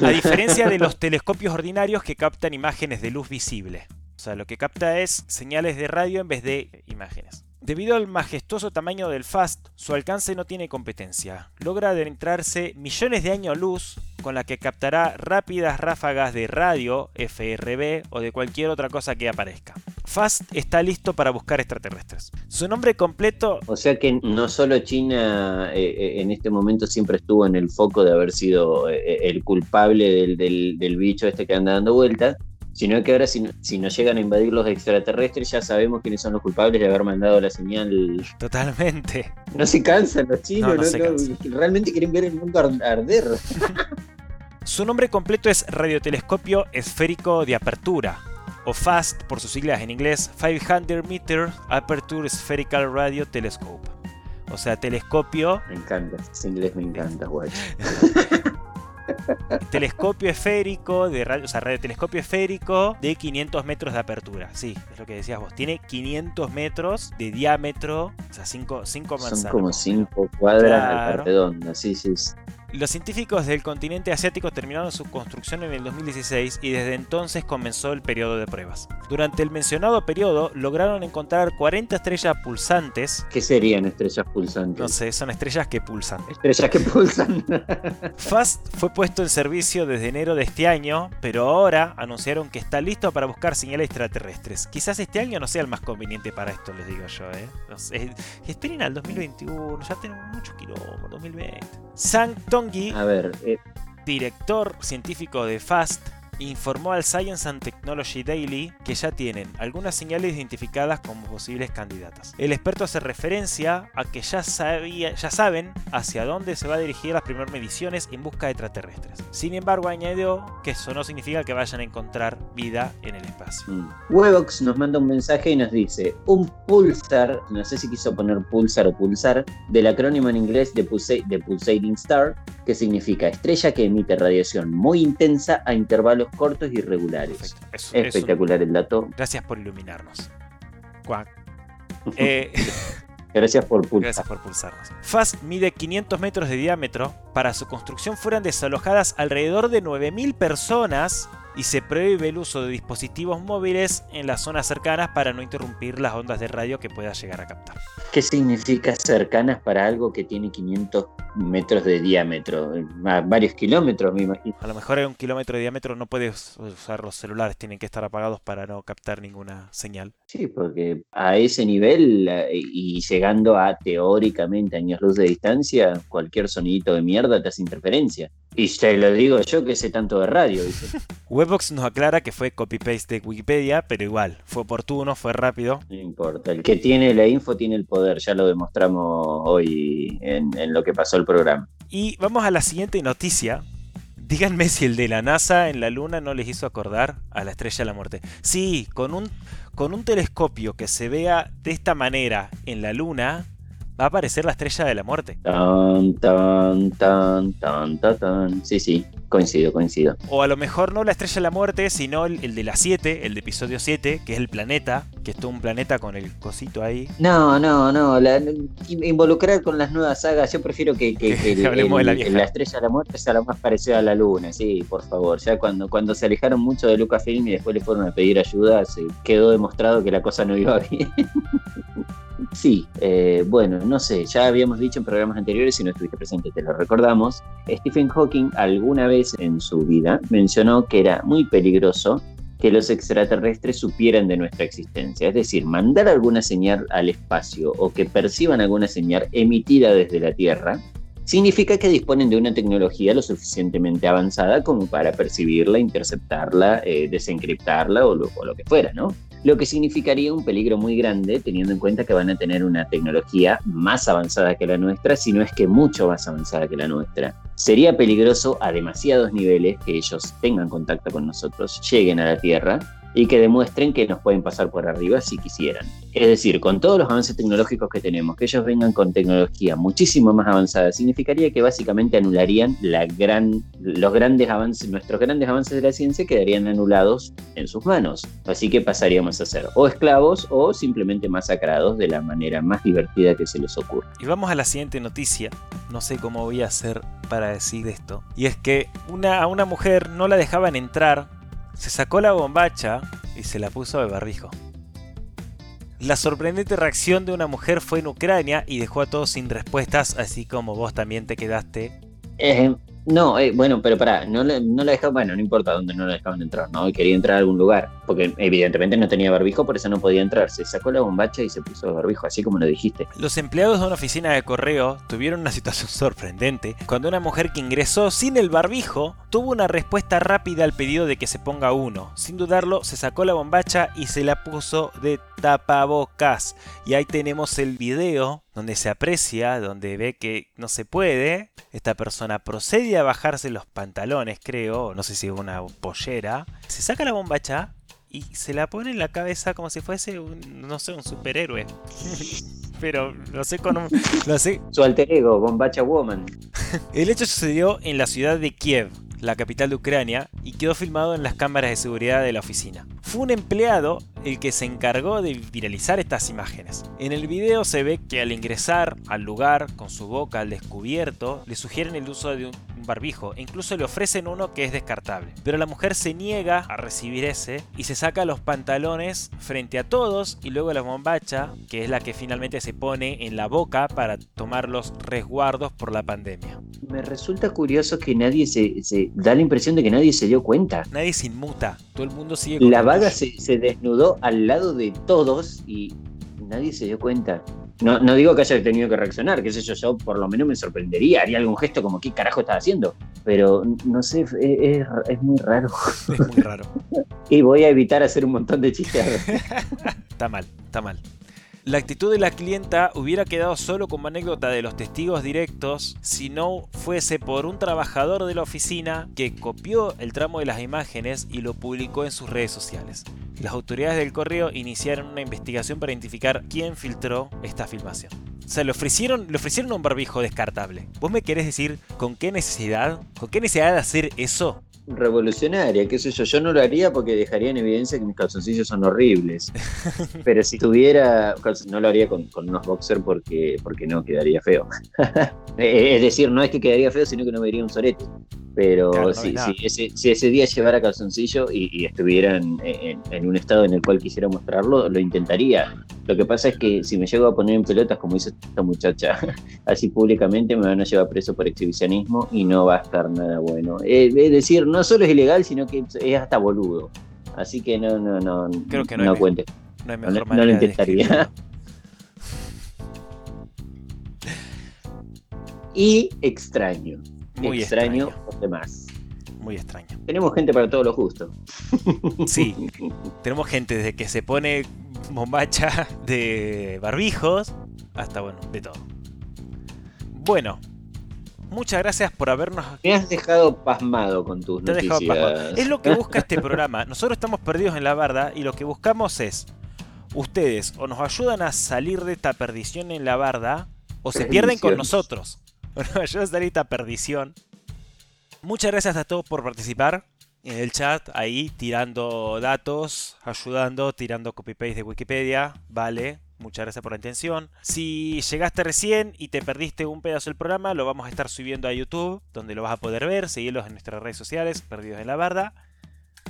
A diferencia de los [LAUGHS] telescopios ordinarios que captan imágenes de luz visible. O sea, lo que capta es señales de radio en vez de imágenes. Debido al majestuoso tamaño del FAST, su alcance no tiene competencia. Logra adentrarse millones de años luz, con la que captará rápidas ráfagas de radio, FRB o de cualquier otra cosa que aparezca. FAST está listo para buscar extraterrestres. Su nombre completo... O sea que no solo China eh, eh, en este momento siempre estuvo en el foco de haber sido eh, el culpable del, del, del bicho este que anda dando vueltas, sino que ahora si, si, nos llegan a invadir los extraterrestres ya sabemos quiénes son los culpables de haber mandado la señal. Totalmente. No se cansan los chinos, no, no, realmente quieren ver el mundo arder. [LAUGHS] Su nombre completo es Radiotelescopio Esférico de Apertura, o FAST por sus siglas en inglés, 500 Meter Aperture Spherical Radio Telescope. O sea, telescopio. Me encanta, ese inglés me encanta, guay. [LAUGHS] telescopio esférico de radio, o sea, radiotelescopio esférico de 500 metros de apertura. Sí, es lo que decías vos. Tiene 500 metros de diámetro, o sea, 5 manzanas. Son como 5 cuadras claro. redonda, sí, sí. Los científicos del continente asiático terminaron su construcción en el 2016 y desde entonces comenzó el periodo de pruebas. Durante el mencionado periodo lograron encontrar 40 estrellas pulsantes. ¿Qué serían estrellas pulsantes? No sé, son estrellas que pulsan. Estrellas que pulsan. [LAUGHS] FAST fue puesto en servicio desde enero de este año, pero ahora anunciaron que está listo para buscar señales extraterrestres. Quizás este año no sea el más conveniente para esto, les digo yo, ¿eh? No sé. Esperen al 2021, ya tenemos mucho kilómetros, 2020. Sang A ver, eh, director científico de FAST, informó al Science and Technology Daily que ya tienen algunas señales identificadas como posibles candidatas. El experto hace referencia a que ya, sabía, ya saben hacia dónde se va a dirigir las primeras mediciones en busca de extraterrestres. Sin embargo, añadió que eso no significa que vayan a encontrar vida en el espacio. Mm. Webox nos manda un mensaje y nos dice, un pulsar, no sé si quiso poner pulsar o pulsar, del acrónimo en inglés de, pulsa de Pulsating Star, que significa estrella que emite radiación muy intensa a intervalos cortos y regulares. Espectacular el dato. Gracias por iluminarnos. [LAUGHS] Eh, Gracias por pulsar. Gracias por pulsarnos. FAST mide 500 metros de diámetro. Para su construcción fueron desalojadas alrededor de 9.000 personas y se prohíbe el uso de dispositivos móviles en las zonas cercanas para no interrumpir las ondas de radio que pueda llegar a captar. ¿Qué significa cercanas para algo que tiene 500 metros de diámetro? A varios kilómetros, me imagino. A lo mejor en un kilómetro de diámetro no puedes usar los celulares, tienen que estar apagados para no captar ninguna señal. Sí, porque a ese nivel y llegando a teóricamente años luz de distancia, cualquier sonidito de mierda te hace interferencia. Y te lo digo yo que sé tanto de radio. ¿viste? [LAUGHS] Webbox nos aclara que fue copy-paste de Wikipedia, pero igual, fue oportuno, fue rápido. No importa, el que tiene la info tiene el poder, ya lo demostramos hoy en, en lo que pasó el programa. Y vamos a la siguiente noticia. Díganme si el de la NASA en la Luna no les hizo acordar a la Estrella de la Muerte. Sí, con un, con un telescopio que se vea de esta manera en la Luna, va a aparecer la Estrella de la Muerte. Tan, tan, tan, tan, tan, tan. Sí, sí, coincido, coincido. O a lo mejor no la Estrella de la Muerte, sino el, el de la 7, el de episodio 7, que es el planeta, que es todo un planeta con el cosito ahí. No, no, no. La, involucrar con las nuevas sagas, yo prefiero que, que, [LAUGHS] que el, Hablemos de la vieja. la Estrella de la Muerte sea lo más parecido a la Luna, sí, por favor. Ya cuando, cuando se alejaron mucho de Lucasfilm y después le fueron a pedir ayuda, se quedó demostrado que la cosa no iba bien. [LAUGHS] Sí, eh, bueno, no sé, ya habíamos dicho en programas anteriores, si no estuviste presente te lo recordamos, Stephen Hawking alguna vez en su vida mencionó que era muy peligroso que los extraterrestres supieran de nuestra existencia, es decir, mandar alguna señal al espacio o que perciban alguna señal emitida desde la Tierra, significa que disponen de una tecnología lo suficientemente avanzada como para percibirla, interceptarla, eh, desencriptarla o lo, o lo que fuera, ¿no? Lo que significaría un peligro muy grande teniendo en cuenta que van a tener una tecnología más avanzada que la nuestra, si no es que mucho más avanzada que la nuestra. Sería peligroso a demasiados niveles que ellos tengan contacto con nosotros, lleguen a la Tierra y que demuestren que nos pueden pasar por arriba si quisieran. Es decir, con todos los avances tecnológicos que tenemos, que ellos vengan con tecnología muchísimo más avanzada, significaría que básicamente anularían la gran, los grandes avances, nuestros grandes avances de la ciencia quedarían anulados en sus manos. Así que pasaríamos a ser o esclavos o simplemente masacrados de la manera más divertida que se les ocurra. Y vamos a la siguiente noticia. No sé cómo voy a hacer para decir esto. Y es que una, a una mujer no la dejaban entrar se sacó la bombacha y se la puso de barbijo. La sorprendente reacción de una mujer fue en Ucrania y dejó a todos sin respuestas, así como vos también te quedaste. No, eh, bueno, pero pará, no, no la dejaban, bueno, no importa dónde no la dejaban entrar, ¿no? Quería entrar a algún lugar, porque evidentemente no tenía barbijo, por eso no podía entrar. Se sacó la bombacha y se puso barbijo, así como lo dijiste. Los empleados de una oficina de correo tuvieron una situación [LAUGHS] sorprendente cuando una mujer que ingresó sin el barbijo tuvo una respuesta rápida al pedido de que se ponga uno. Sin dudarlo, se sacó la bombacha y se la puso de tapabocas. Y ahí tenemos el video donde se aprecia, donde ve que no se puede. Esta persona procede a bajarse los pantalones, creo, no sé si una pollera. Se saca la bombacha y se la pone en la cabeza como si fuese un, no sé, un superhéroe. [LAUGHS] Pero no sé con un, no sé. Su alter ego, Bombacha Woman. [LAUGHS] El hecho sucedió en la ciudad de Kiev, la capital de Ucrania, y quedó filmado en las cámaras de seguridad de la oficina. Fue un empleado el que se encargó de viralizar estas imágenes. En el video se ve que al ingresar al lugar con su boca al descubierto, le sugieren el uso de un barbijo e incluso le ofrecen uno que es descartable. Pero la mujer se niega a recibir ese y se saca los pantalones frente a todos y luego la bombacha, que es la que finalmente se pone en la boca para tomar los resguardos por la pandemia. Me resulta curioso que nadie se, da la impresión de que nadie se dio cuenta. Nadie se inmuta, todo el mundo sigue. La vaga se, se desnudó al lado de todos y nadie se dio cuenta. No, no digo que haya tenido que reaccionar, qué sé yo, yo por lo menos me sorprendería, haría algún gesto como qué carajo estás haciendo. Pero no sé, es, es muy raro. [LAUGHS] Es muy raro. y voy a evitar hacer un montón de chistes. [LAUGHS] está mal, está mal. La actitud de la clienta hubiera quedado solo como anécdota de los testigos directos si no fuese por un trabajador de la oficina que copió el tramo de las imágenes y lo publicó en sus redes sociales. Las autoridades del correo iniciaron una investigación para identificar quién filtró esta filmación. O sea, le ofrecieron, le ofrecieron un barbijo descartable. ¿Vos me querés decir con qué necesidad? ¿Con qué necesidad de hacer eso? Revolucionaria, qué sé yo, yo no lo haría porque dejaría en evidencia que mis calzoncillos son horribles. [LAUGHS] Pero si tuviera, no lo haría con, unos boxers porque, porque no, quedaría feo. [LAUGHS] es decir, no es que quedaría feo, sino que no me vería un sorete. Pero si, ese, día llevara calzoncillo y, estuviera en, un estado en el cual quisiera mostrarlo, lo intentaría. Lo que pasa es que si me llego a poner en pelotas, como dice esta muchacha, [LAUGHS] así públicamente me van a llevar preso por exhibicionismo y no va a estar nada bueno. Eh, es decir, no solo es ilegal, sino que es hasta boludo. Así que no, no, no, Creo que no, no cuente. No, lo intentaría. [LAUGHS] y extraño. Muy extraño, extraño. demás. Muy extraño. Tenemos gente para todos los gustos. Sí, [LAUGHS] tenemos gente desde que se pone bombacha de barbijos hasta, bueno, de todo. Bueno, muchas gracias por habernos. Me has dejado pasmado con tus Te noticias. Es lo que busca este programa. Nosotros estamos perdidos en la barda y lo que buscamos es. Ustedes o nos ayudan a salir de esta perdición en la barda o se pierden con nosotros. O [LAUGHS] nos ayudan a salir de esta perdición. Muchas gracias a todos por participar en el chat, ahí tirando datos, ayudando, tirando copy-paste de Wikipedia. Vale, Muchas gracias por la atención. Si llegaste recién y te perdiste un pedazo del programa, lo vamos a estar subiendo a YouTube, donde lo vas a poder ver. Seguirlos en nuestras redes sociales, Perdidos en la Barda.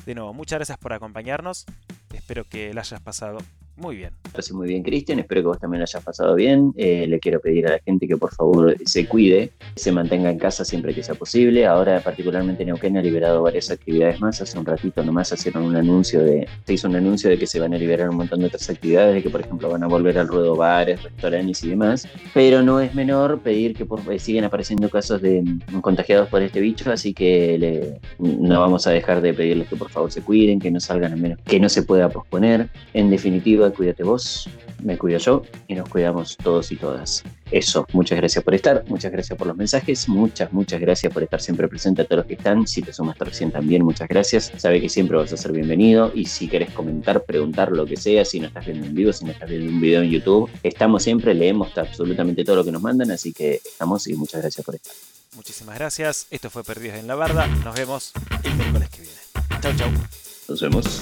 De nuevo, muchas gracias por acompañarnos. Espero que la hayas pasado muy bien. Gracias muy bien, Cristian. Espero que vos también lo hayas pasado bien. Eh, le quiero pedir a la gente que por favor se cuide, se mantenga en casa siempre que sea posible. Ahora, particularmente Neuquén ha liberado varias actividades más. Hace un ratito nomás hicieron un anuncio de, se hizo un anuncio de que se van a liberar un montón de otras actividades, de que por ejemplo van a volver al ruedo bares, restaurantes y demás. Pero no es menor pedir que por, eh, siguen apareciendo casos de mm, contagiados por este bicho, así que le, no vamos a dejar de pedirles que por favor se cuiden, que no salgan a menos que no se pueda posponer. En definitiva, cuídate vos, me cuido yo y nos cuidamos todos y todas. Eso, muchas gracias por estar, muchas gracias por los mensajes, muchas, muchas gracias por estar siempre presente a todos los que están. Si te sumas recién también, muchas gracias. Sabe que siempre vas a ser bienvenido y si querés comentar, preguntar lo que sea, si no estás viendo en vivo, si no estás viendo un video en YouTube, estamos siempre, leemos absolutamente todo lo que nos mandan, así que estamos y muchas gracias por estar. Muchísimas gracias. Esto fue Perdidos en la Barda. Nos vemos el miércoles que viene. Chau, chau. Nos vemos.